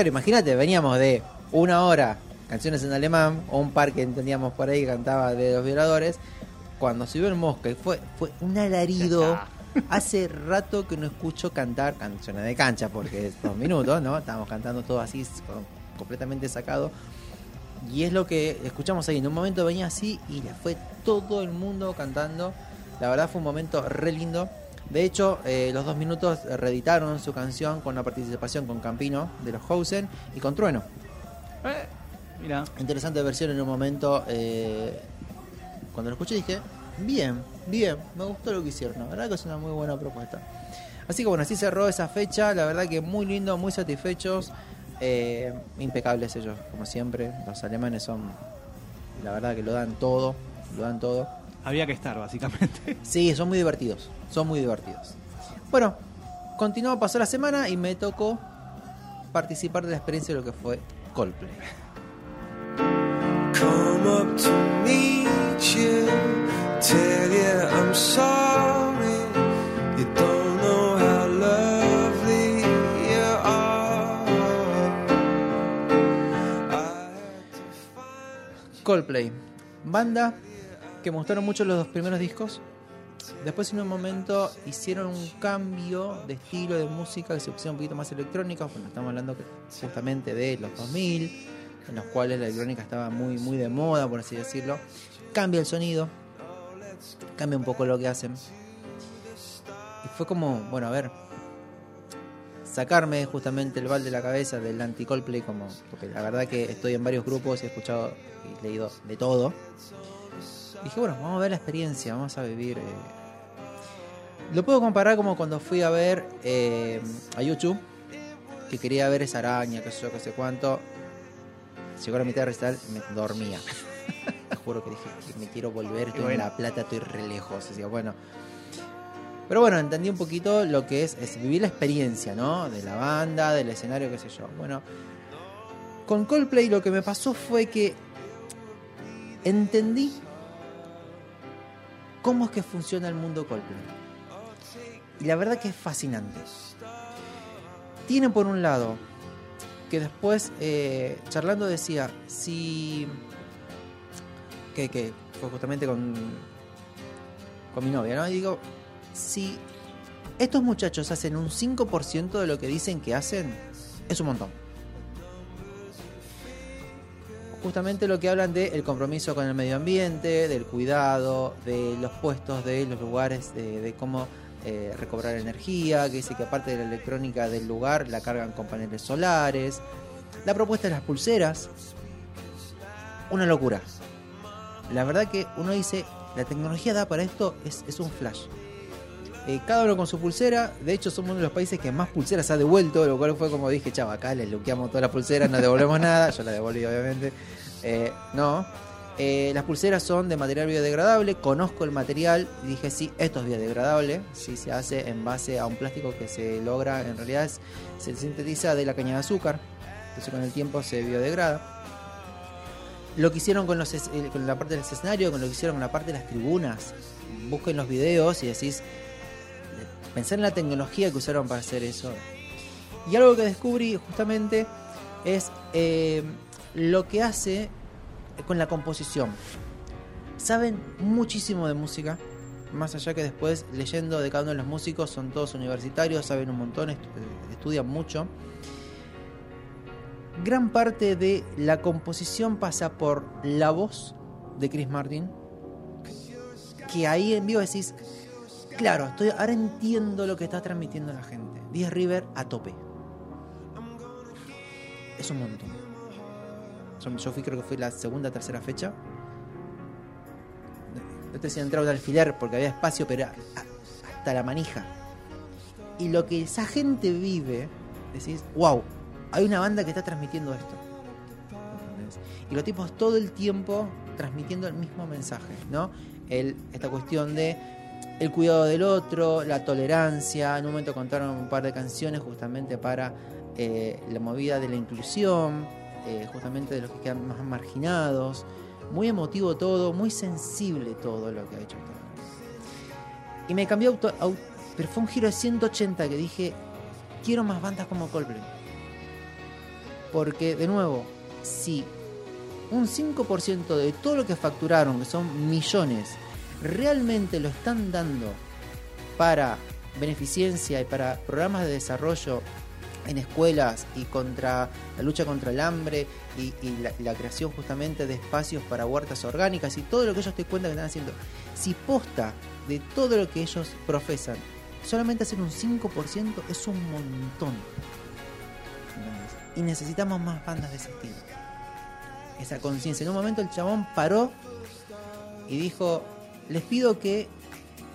Claro, imagínate, veníamos de una hora canciones en alemán, o un par que entendíamos por ahí que cantaba de los violadores. Cuando subió el mosca y fue, fue un alarido. Hace rato que no escucho cantar canciones de cancha, porque es dos minutos, ¿no? Estábamos cantando todo así, completamente sacado. Y es lo que escuchamos ahí. En un momento venía así y le fue todo el mundo cantando. La verdad fue un momento re lindo. De hecho, eh, los dos minutos reeditaron su canción con la participación con Campino de los Housen y con Trueno. Eh, mira. Interesante versión en un momento. eh, cuando lo escuché dije, bien, bien, me gustó lo que hicieron. La verdad que es una muy buena propuesta. Así que bueno, así cerró esa fecha. La verdad que muy lindo, muy satisfechos. eh, impecables ellos, como siempre. Los alemanes son, la verdad que lo dan todo, lo dan todo. Había que estar, básicamente. Sí, son muy divertidos. Son muy divertidos. Bueno, continuó, pasó la semana y me tocó participar de la experiencia de lo que fue Coldplay. Come up to meet you, tell you I'm sorry. You don't know how lovely you are. Coldplay, banda que me gustaron mucho los dos primeros discos. Después en un momento hicieron un cambio de estilo de música que se pusieron un poquito más electrónica. Bueno, estamos hablando justamente de los 2000, en los cuales la electrónica estaba muy, muy de moda, por así decirlo. Cambia el sonido, cambia un poco lo que hacen. Y fue como, bueno, a ver, sacarme justamente el bal de la cabeza del anti-Coldplay, porque la verdad que estoy en varios grupos y he escuchado y leído de todo. Dije, bueno, vamos a ver la experiencia, vamos a vivir. eh. Lo puedo comparar como cuando fui a ver eh, a YouTube, que quería ver esa araña, que sé yo, que sé cuánto. Llegó a la mitad del recital, me dormía. Te juro que dije me quiero volver, estoy en. La Plata, estoy re lejos. Bueno. Pero bueno, entendí un poquito lo que es, es vivir la experiencia, ¿no? De la banda, del escenario, qué sé yo. Bueno, con Coldplay lo que me pasó fue que entendí cómo es que funciona el mundo Coldplay. Y la verdad que es fascinante. Tiene por un lado que después, eh, charlando decía, si... Que, que fue justamente con, con mi novia, ¿no? Y digo, si estos muchachos hacen un 5% de lo que dicen que hacen, es un montón. Justamente lo que hablan de el compromiso con el medio ambiente, del cuidado, de los puestos, de los lugares, de, de cómo eh, recobrar energía, que dice que aparte de la electrónica del lugar la cargan con paneles solares. La propuesta de las pulseras, una locura. La verdad que uno dice, la tecnología da para esto, es, es un flash. Eh, cada uno con su pulsera. De hecho, somos uno de los países que más pulseras ha devuelto, lo cual fue como dije, chava, acá le luqueamos todas las pulseras, no devolvemos nada. Yo la devolví, obviamente. Eh, no. Eh, las pulseras son de material biodegradable, conozco el material y dije sí, esto es biodegradable, sí se hace en base a un plástico que se logra, en realidad es- se sintetiza de la caña de azúcar, entonces con el tiempo se biodegrada. Lo que hicieron con, los, es- con la parte del escenario, con lo que hicieron con la parte de las tribunas, busquen los videos y decís, pensar en la tecnología que usaron para hacer eso. Y algo que descubrí justamente es eh, lo que hace con la composición. Saben muchísimo de música, más allá que después leyendo de cada uno de los músicos son todos universitarios, saben un montón, estu- estudian mucho. Gran parte de la composición pasa por la voz de Chris Martin, que ahí en vivo decís, claro, estoy, ahora entiendo lo que está transmitiendo la gente. 10 River a tope. Es un montón. Yo, fui, creo que fue la segunda tercera fecha. No te decía entrar de alfiler porque había espacio, pero hasta la manija. Y lo que esa gente vive, decís, wow, hay una banda que está transmitiendo esto. Y los tipos todo el tiempo transmitiendo el mismo mensaje, ¿no? Esta cuestión de el cuidado del otro, la tolerancia. En un momento contaron un par de canciones justamente para eh, la movida de la inclusión, eh, justamente de los que quedan más marginados. Muy emotivo todo, muy sensible todo lo que ha hecho. banda. Y me cambió auto, au- pero fue un giro de 180 que dije, quiero más bandas como Coldplay. Porque, de nuevo, si un 5% de todo lo que facturaron, que son millones, realmente lo están dando para beneficencia y para programas de desarrollo en escuelas y contra la lucha contra el hambre y, la, creación justamente de espacios para huertas orgánicas y todo lo que ellos te cuentan que están haciendo. Si posta de todo lo que ellos profesan, solamente hacer un 5% es un montón. Y necesitamos más bandas de ese estilo. Esa conciencia. En un momento el chabón paró y dijo, les pido que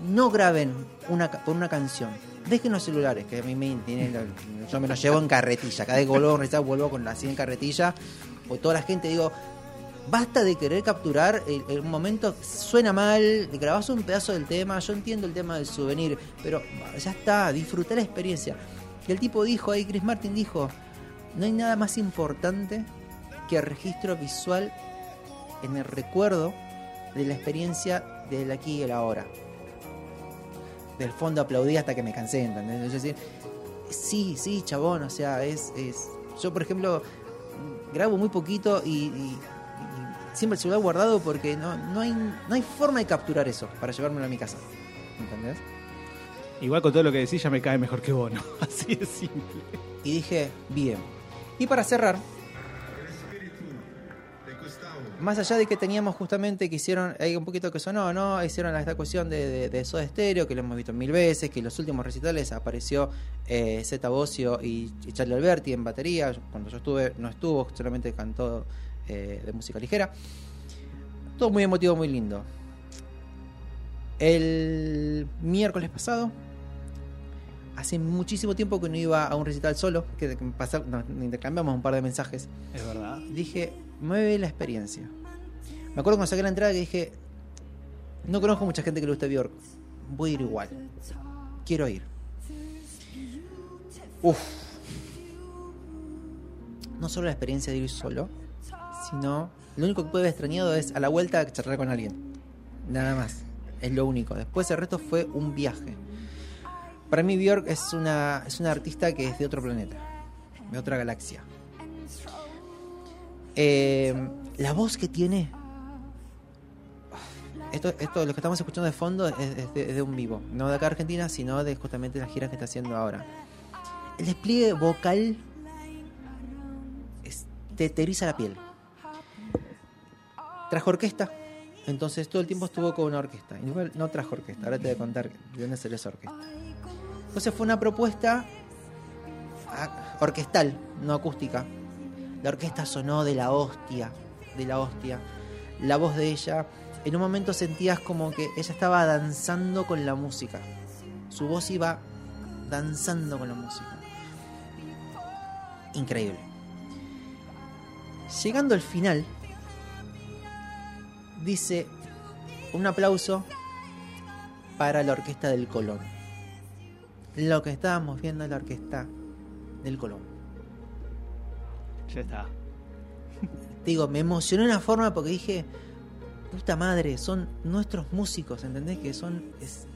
no graben una, por una canción. Dejen los celulares, que a mí me tienen, yo me los llevo en carretilla. Cada vez que vuelvo vuelvo con la así en carretilla. O toda la gente digo, basta de querer capturar el, el momento, suena mal, grabás un pedazo del tema, yo entiendo el tema del souvenir, pero ya está, disfruté la experiencia. Y el tipo dijo ahí, Chris Martin dijo, no hay nada más importante que el registro visual en el recuerdo de la experiencia del aquí y el ahora. Del fondo aplaudí hasta que me cansé, ¿entendés? Es decir, sí, sí, chabón, o sea, es, es... Yo, por ejemplo, grabo muy poquito y, y- y siempre el celular guardado porque no, no, hay, no hay forma de capturar eso para llevármelo a mi casa. ¿Entendés? Igual con todo lo que decís ya me cae mejor que vos, ¿no? Así de simple. Y dije, bien. Y para cerrar, más allá de que teníamos justamente que hicieron, hay un poquito que sonó, ¿no? Hicieron esta cuestión de, de, de Soda Stereo, que lo hemos visto mil veces, que en los últimos recitales apareció eh, Zeta Bosio y, y Charlie Alberti en batería. Cuando yo estuve, no estuvo, solamente cantó eh, de música ligera. Todo muy emotivo, muy lindo. El miércoles pasado, hace muchísimo tiempo que no iba a un recital solo, que que pasa- nos intercambiamos un par de mensajes. Es verdad. Dije, mueve la experiencia. Me acuerdo cuando saqué la entrada que dije, no conozco mucha gente que le guste Bjork. Voy a ir igual. Quiero ir. Uf. No solo la experiencia de ir solo, sino lo único que puede haber extrañado es a la vuelta charlar con alguien. Nada más. Es lo único. Después el resto fue un viaje. Para mí Björk es una, es una artista que es de otro planeta, de otra galaxia. Eh, la voz que tiene... Esto, esto, lo que estamos escuchando de fondo es, de, de un vivo, no de acá Argentina, sino de justamente las giras que está haciendo ahora. El despliegue vocal es- te, te la piel. Trajo orquesta, entonces todo el tiempo estuvo con una orquesta. Igual no trajo orquesta, ahora te voy a contar de dónde salió esa orquesta. Entonces fue una propuesta ah, orquestal, no acústica. La orquesta sonó de la hostia, de la hostia. La voz de ella, en un momento sentías como que ella estaba danzando con la música. Su voz iba danzando con la música. Increíble. Llegando al final, dice un aplauso para la orquesta del Colón. Lo que estábamos viendo es la orquesta del Colón. Ya está. Digo, me emocionó de una forma porque dije, puta madre, son nuestros músicos, ¿entendés? Que son. Es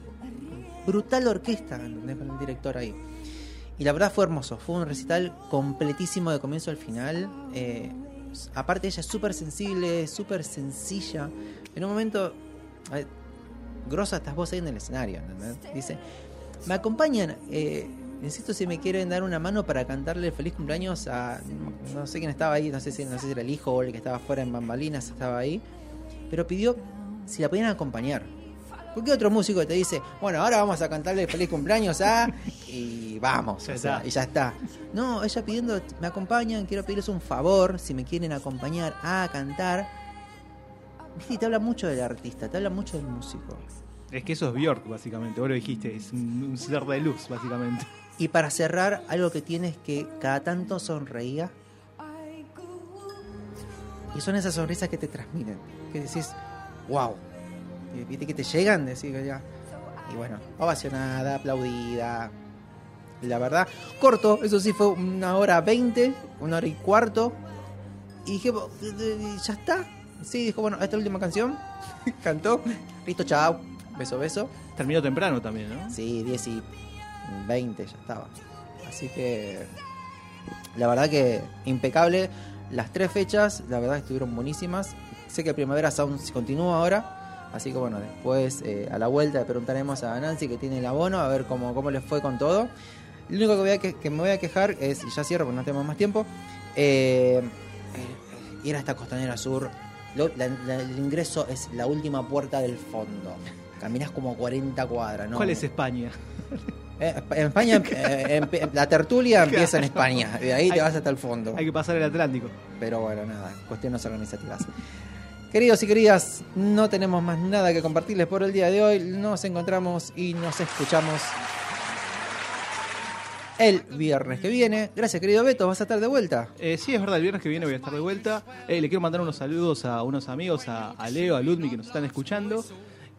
brutal orquesta, ¿entendés? Con el director ahí. Y la verdad fue hermoso, fue un recital completísimo de comienzo al final. Eh, aparte, ella es súper sensible, súper sencilla. En un momento, grosa estás vos ahí en el escenario, ¿entendés? Dice, me acompañan, eh, necesito si me quieren dar una mano para cantarle feliz cumpleaños a, no sé quién estaba ahí, no sé si, no sé si era el hijo o el que estaba fuera en bambalinas, estaba ahí, pero pidió si la podían acompañar. ¿Por qué otro músico te dice, bueno, ahora vamos a cantarle feliz cumpleaños a... y vamos, Ya o sea, está. y ya está. No, ella pidiendo, me acompañan, quiero pedirles un favor, si me quieren acompañar a cantar. Viste, te habla mucho del artista, te habla mucho del músico. Es que eso es Bjork, básicamente. Vos lo dijiste, es un, un ser de luz, básicamente. Y para cerrar, algo que tiene es que cada tanto sonreía. Y son esas sonrisas que te transmiten. Que decís, wow. Y viste que te llegan, decís ya. Y bueno, ovacionada, aplaudida. La verdad, corto, eso sí fue una hora veinte, una hora y cuarto. Y dije, "Bo- de- de- ¿ya está? Sí, dijo, bueno, esta es la última canción. Cantó. Listo, chao. Beso, beso. Terminó temprano también, ¿no? Sí, 10 y 20 ya estaba. Así que la verdad que impecable. Las tres fechas, la verdad estuvieron buenísimas. Sé que Primavera Sound continúa ahora. Así que bueno, después eh, a la vuelta le preguntaremos a Nancy que tiene el abono a ver cómo, cómo les fue con todo. Lo único que, voy a que, me voy a quejar es, y ya cierro porque no tenemos más tiempo, eh, ir hasta Costanera Sur. La- el ingreso es la última puerta del fondo. Caminás como 40 cuadras, ¿no? ¿Cuál es España? Eh, En España, eh, la tertulia empieza en España, de ahí te vas hasta el fondo. Hay que pasar el Atlántico. Pero bueno, nada, cuestiones organizativas. Queridos y queridas, no tenemos más nada que compartirles por el día de hoy. Nos encontramos y nos escuchamos el viernes que viene. Gracias, querido Beto, vas a estar de vuelta. Eh, sí, es verdad, el viernes que viene voy a estar de vuelta. Eh, le quiero mandar unos saludos a unos amigos, a, a Leo, a Ludmi, que nos están escuchando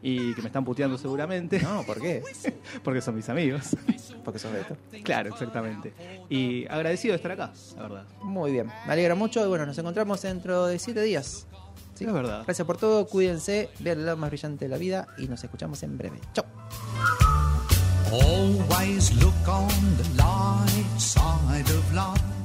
y que me están puteando seguramente. No, ¿por qué? Porque son mis amigos. Porque sos Beto. claro, exactamente. Y agradecido de estar acá, la verdad. Muy bien, me alegra mucho y bueno, nos encontramos dentro de siete días. ¿Sí? Es verdad. Gracias por todo, cuídense, vean el lado más brillante de la vida y nos escuchamos en breve. Chao. Always look on the light side of life.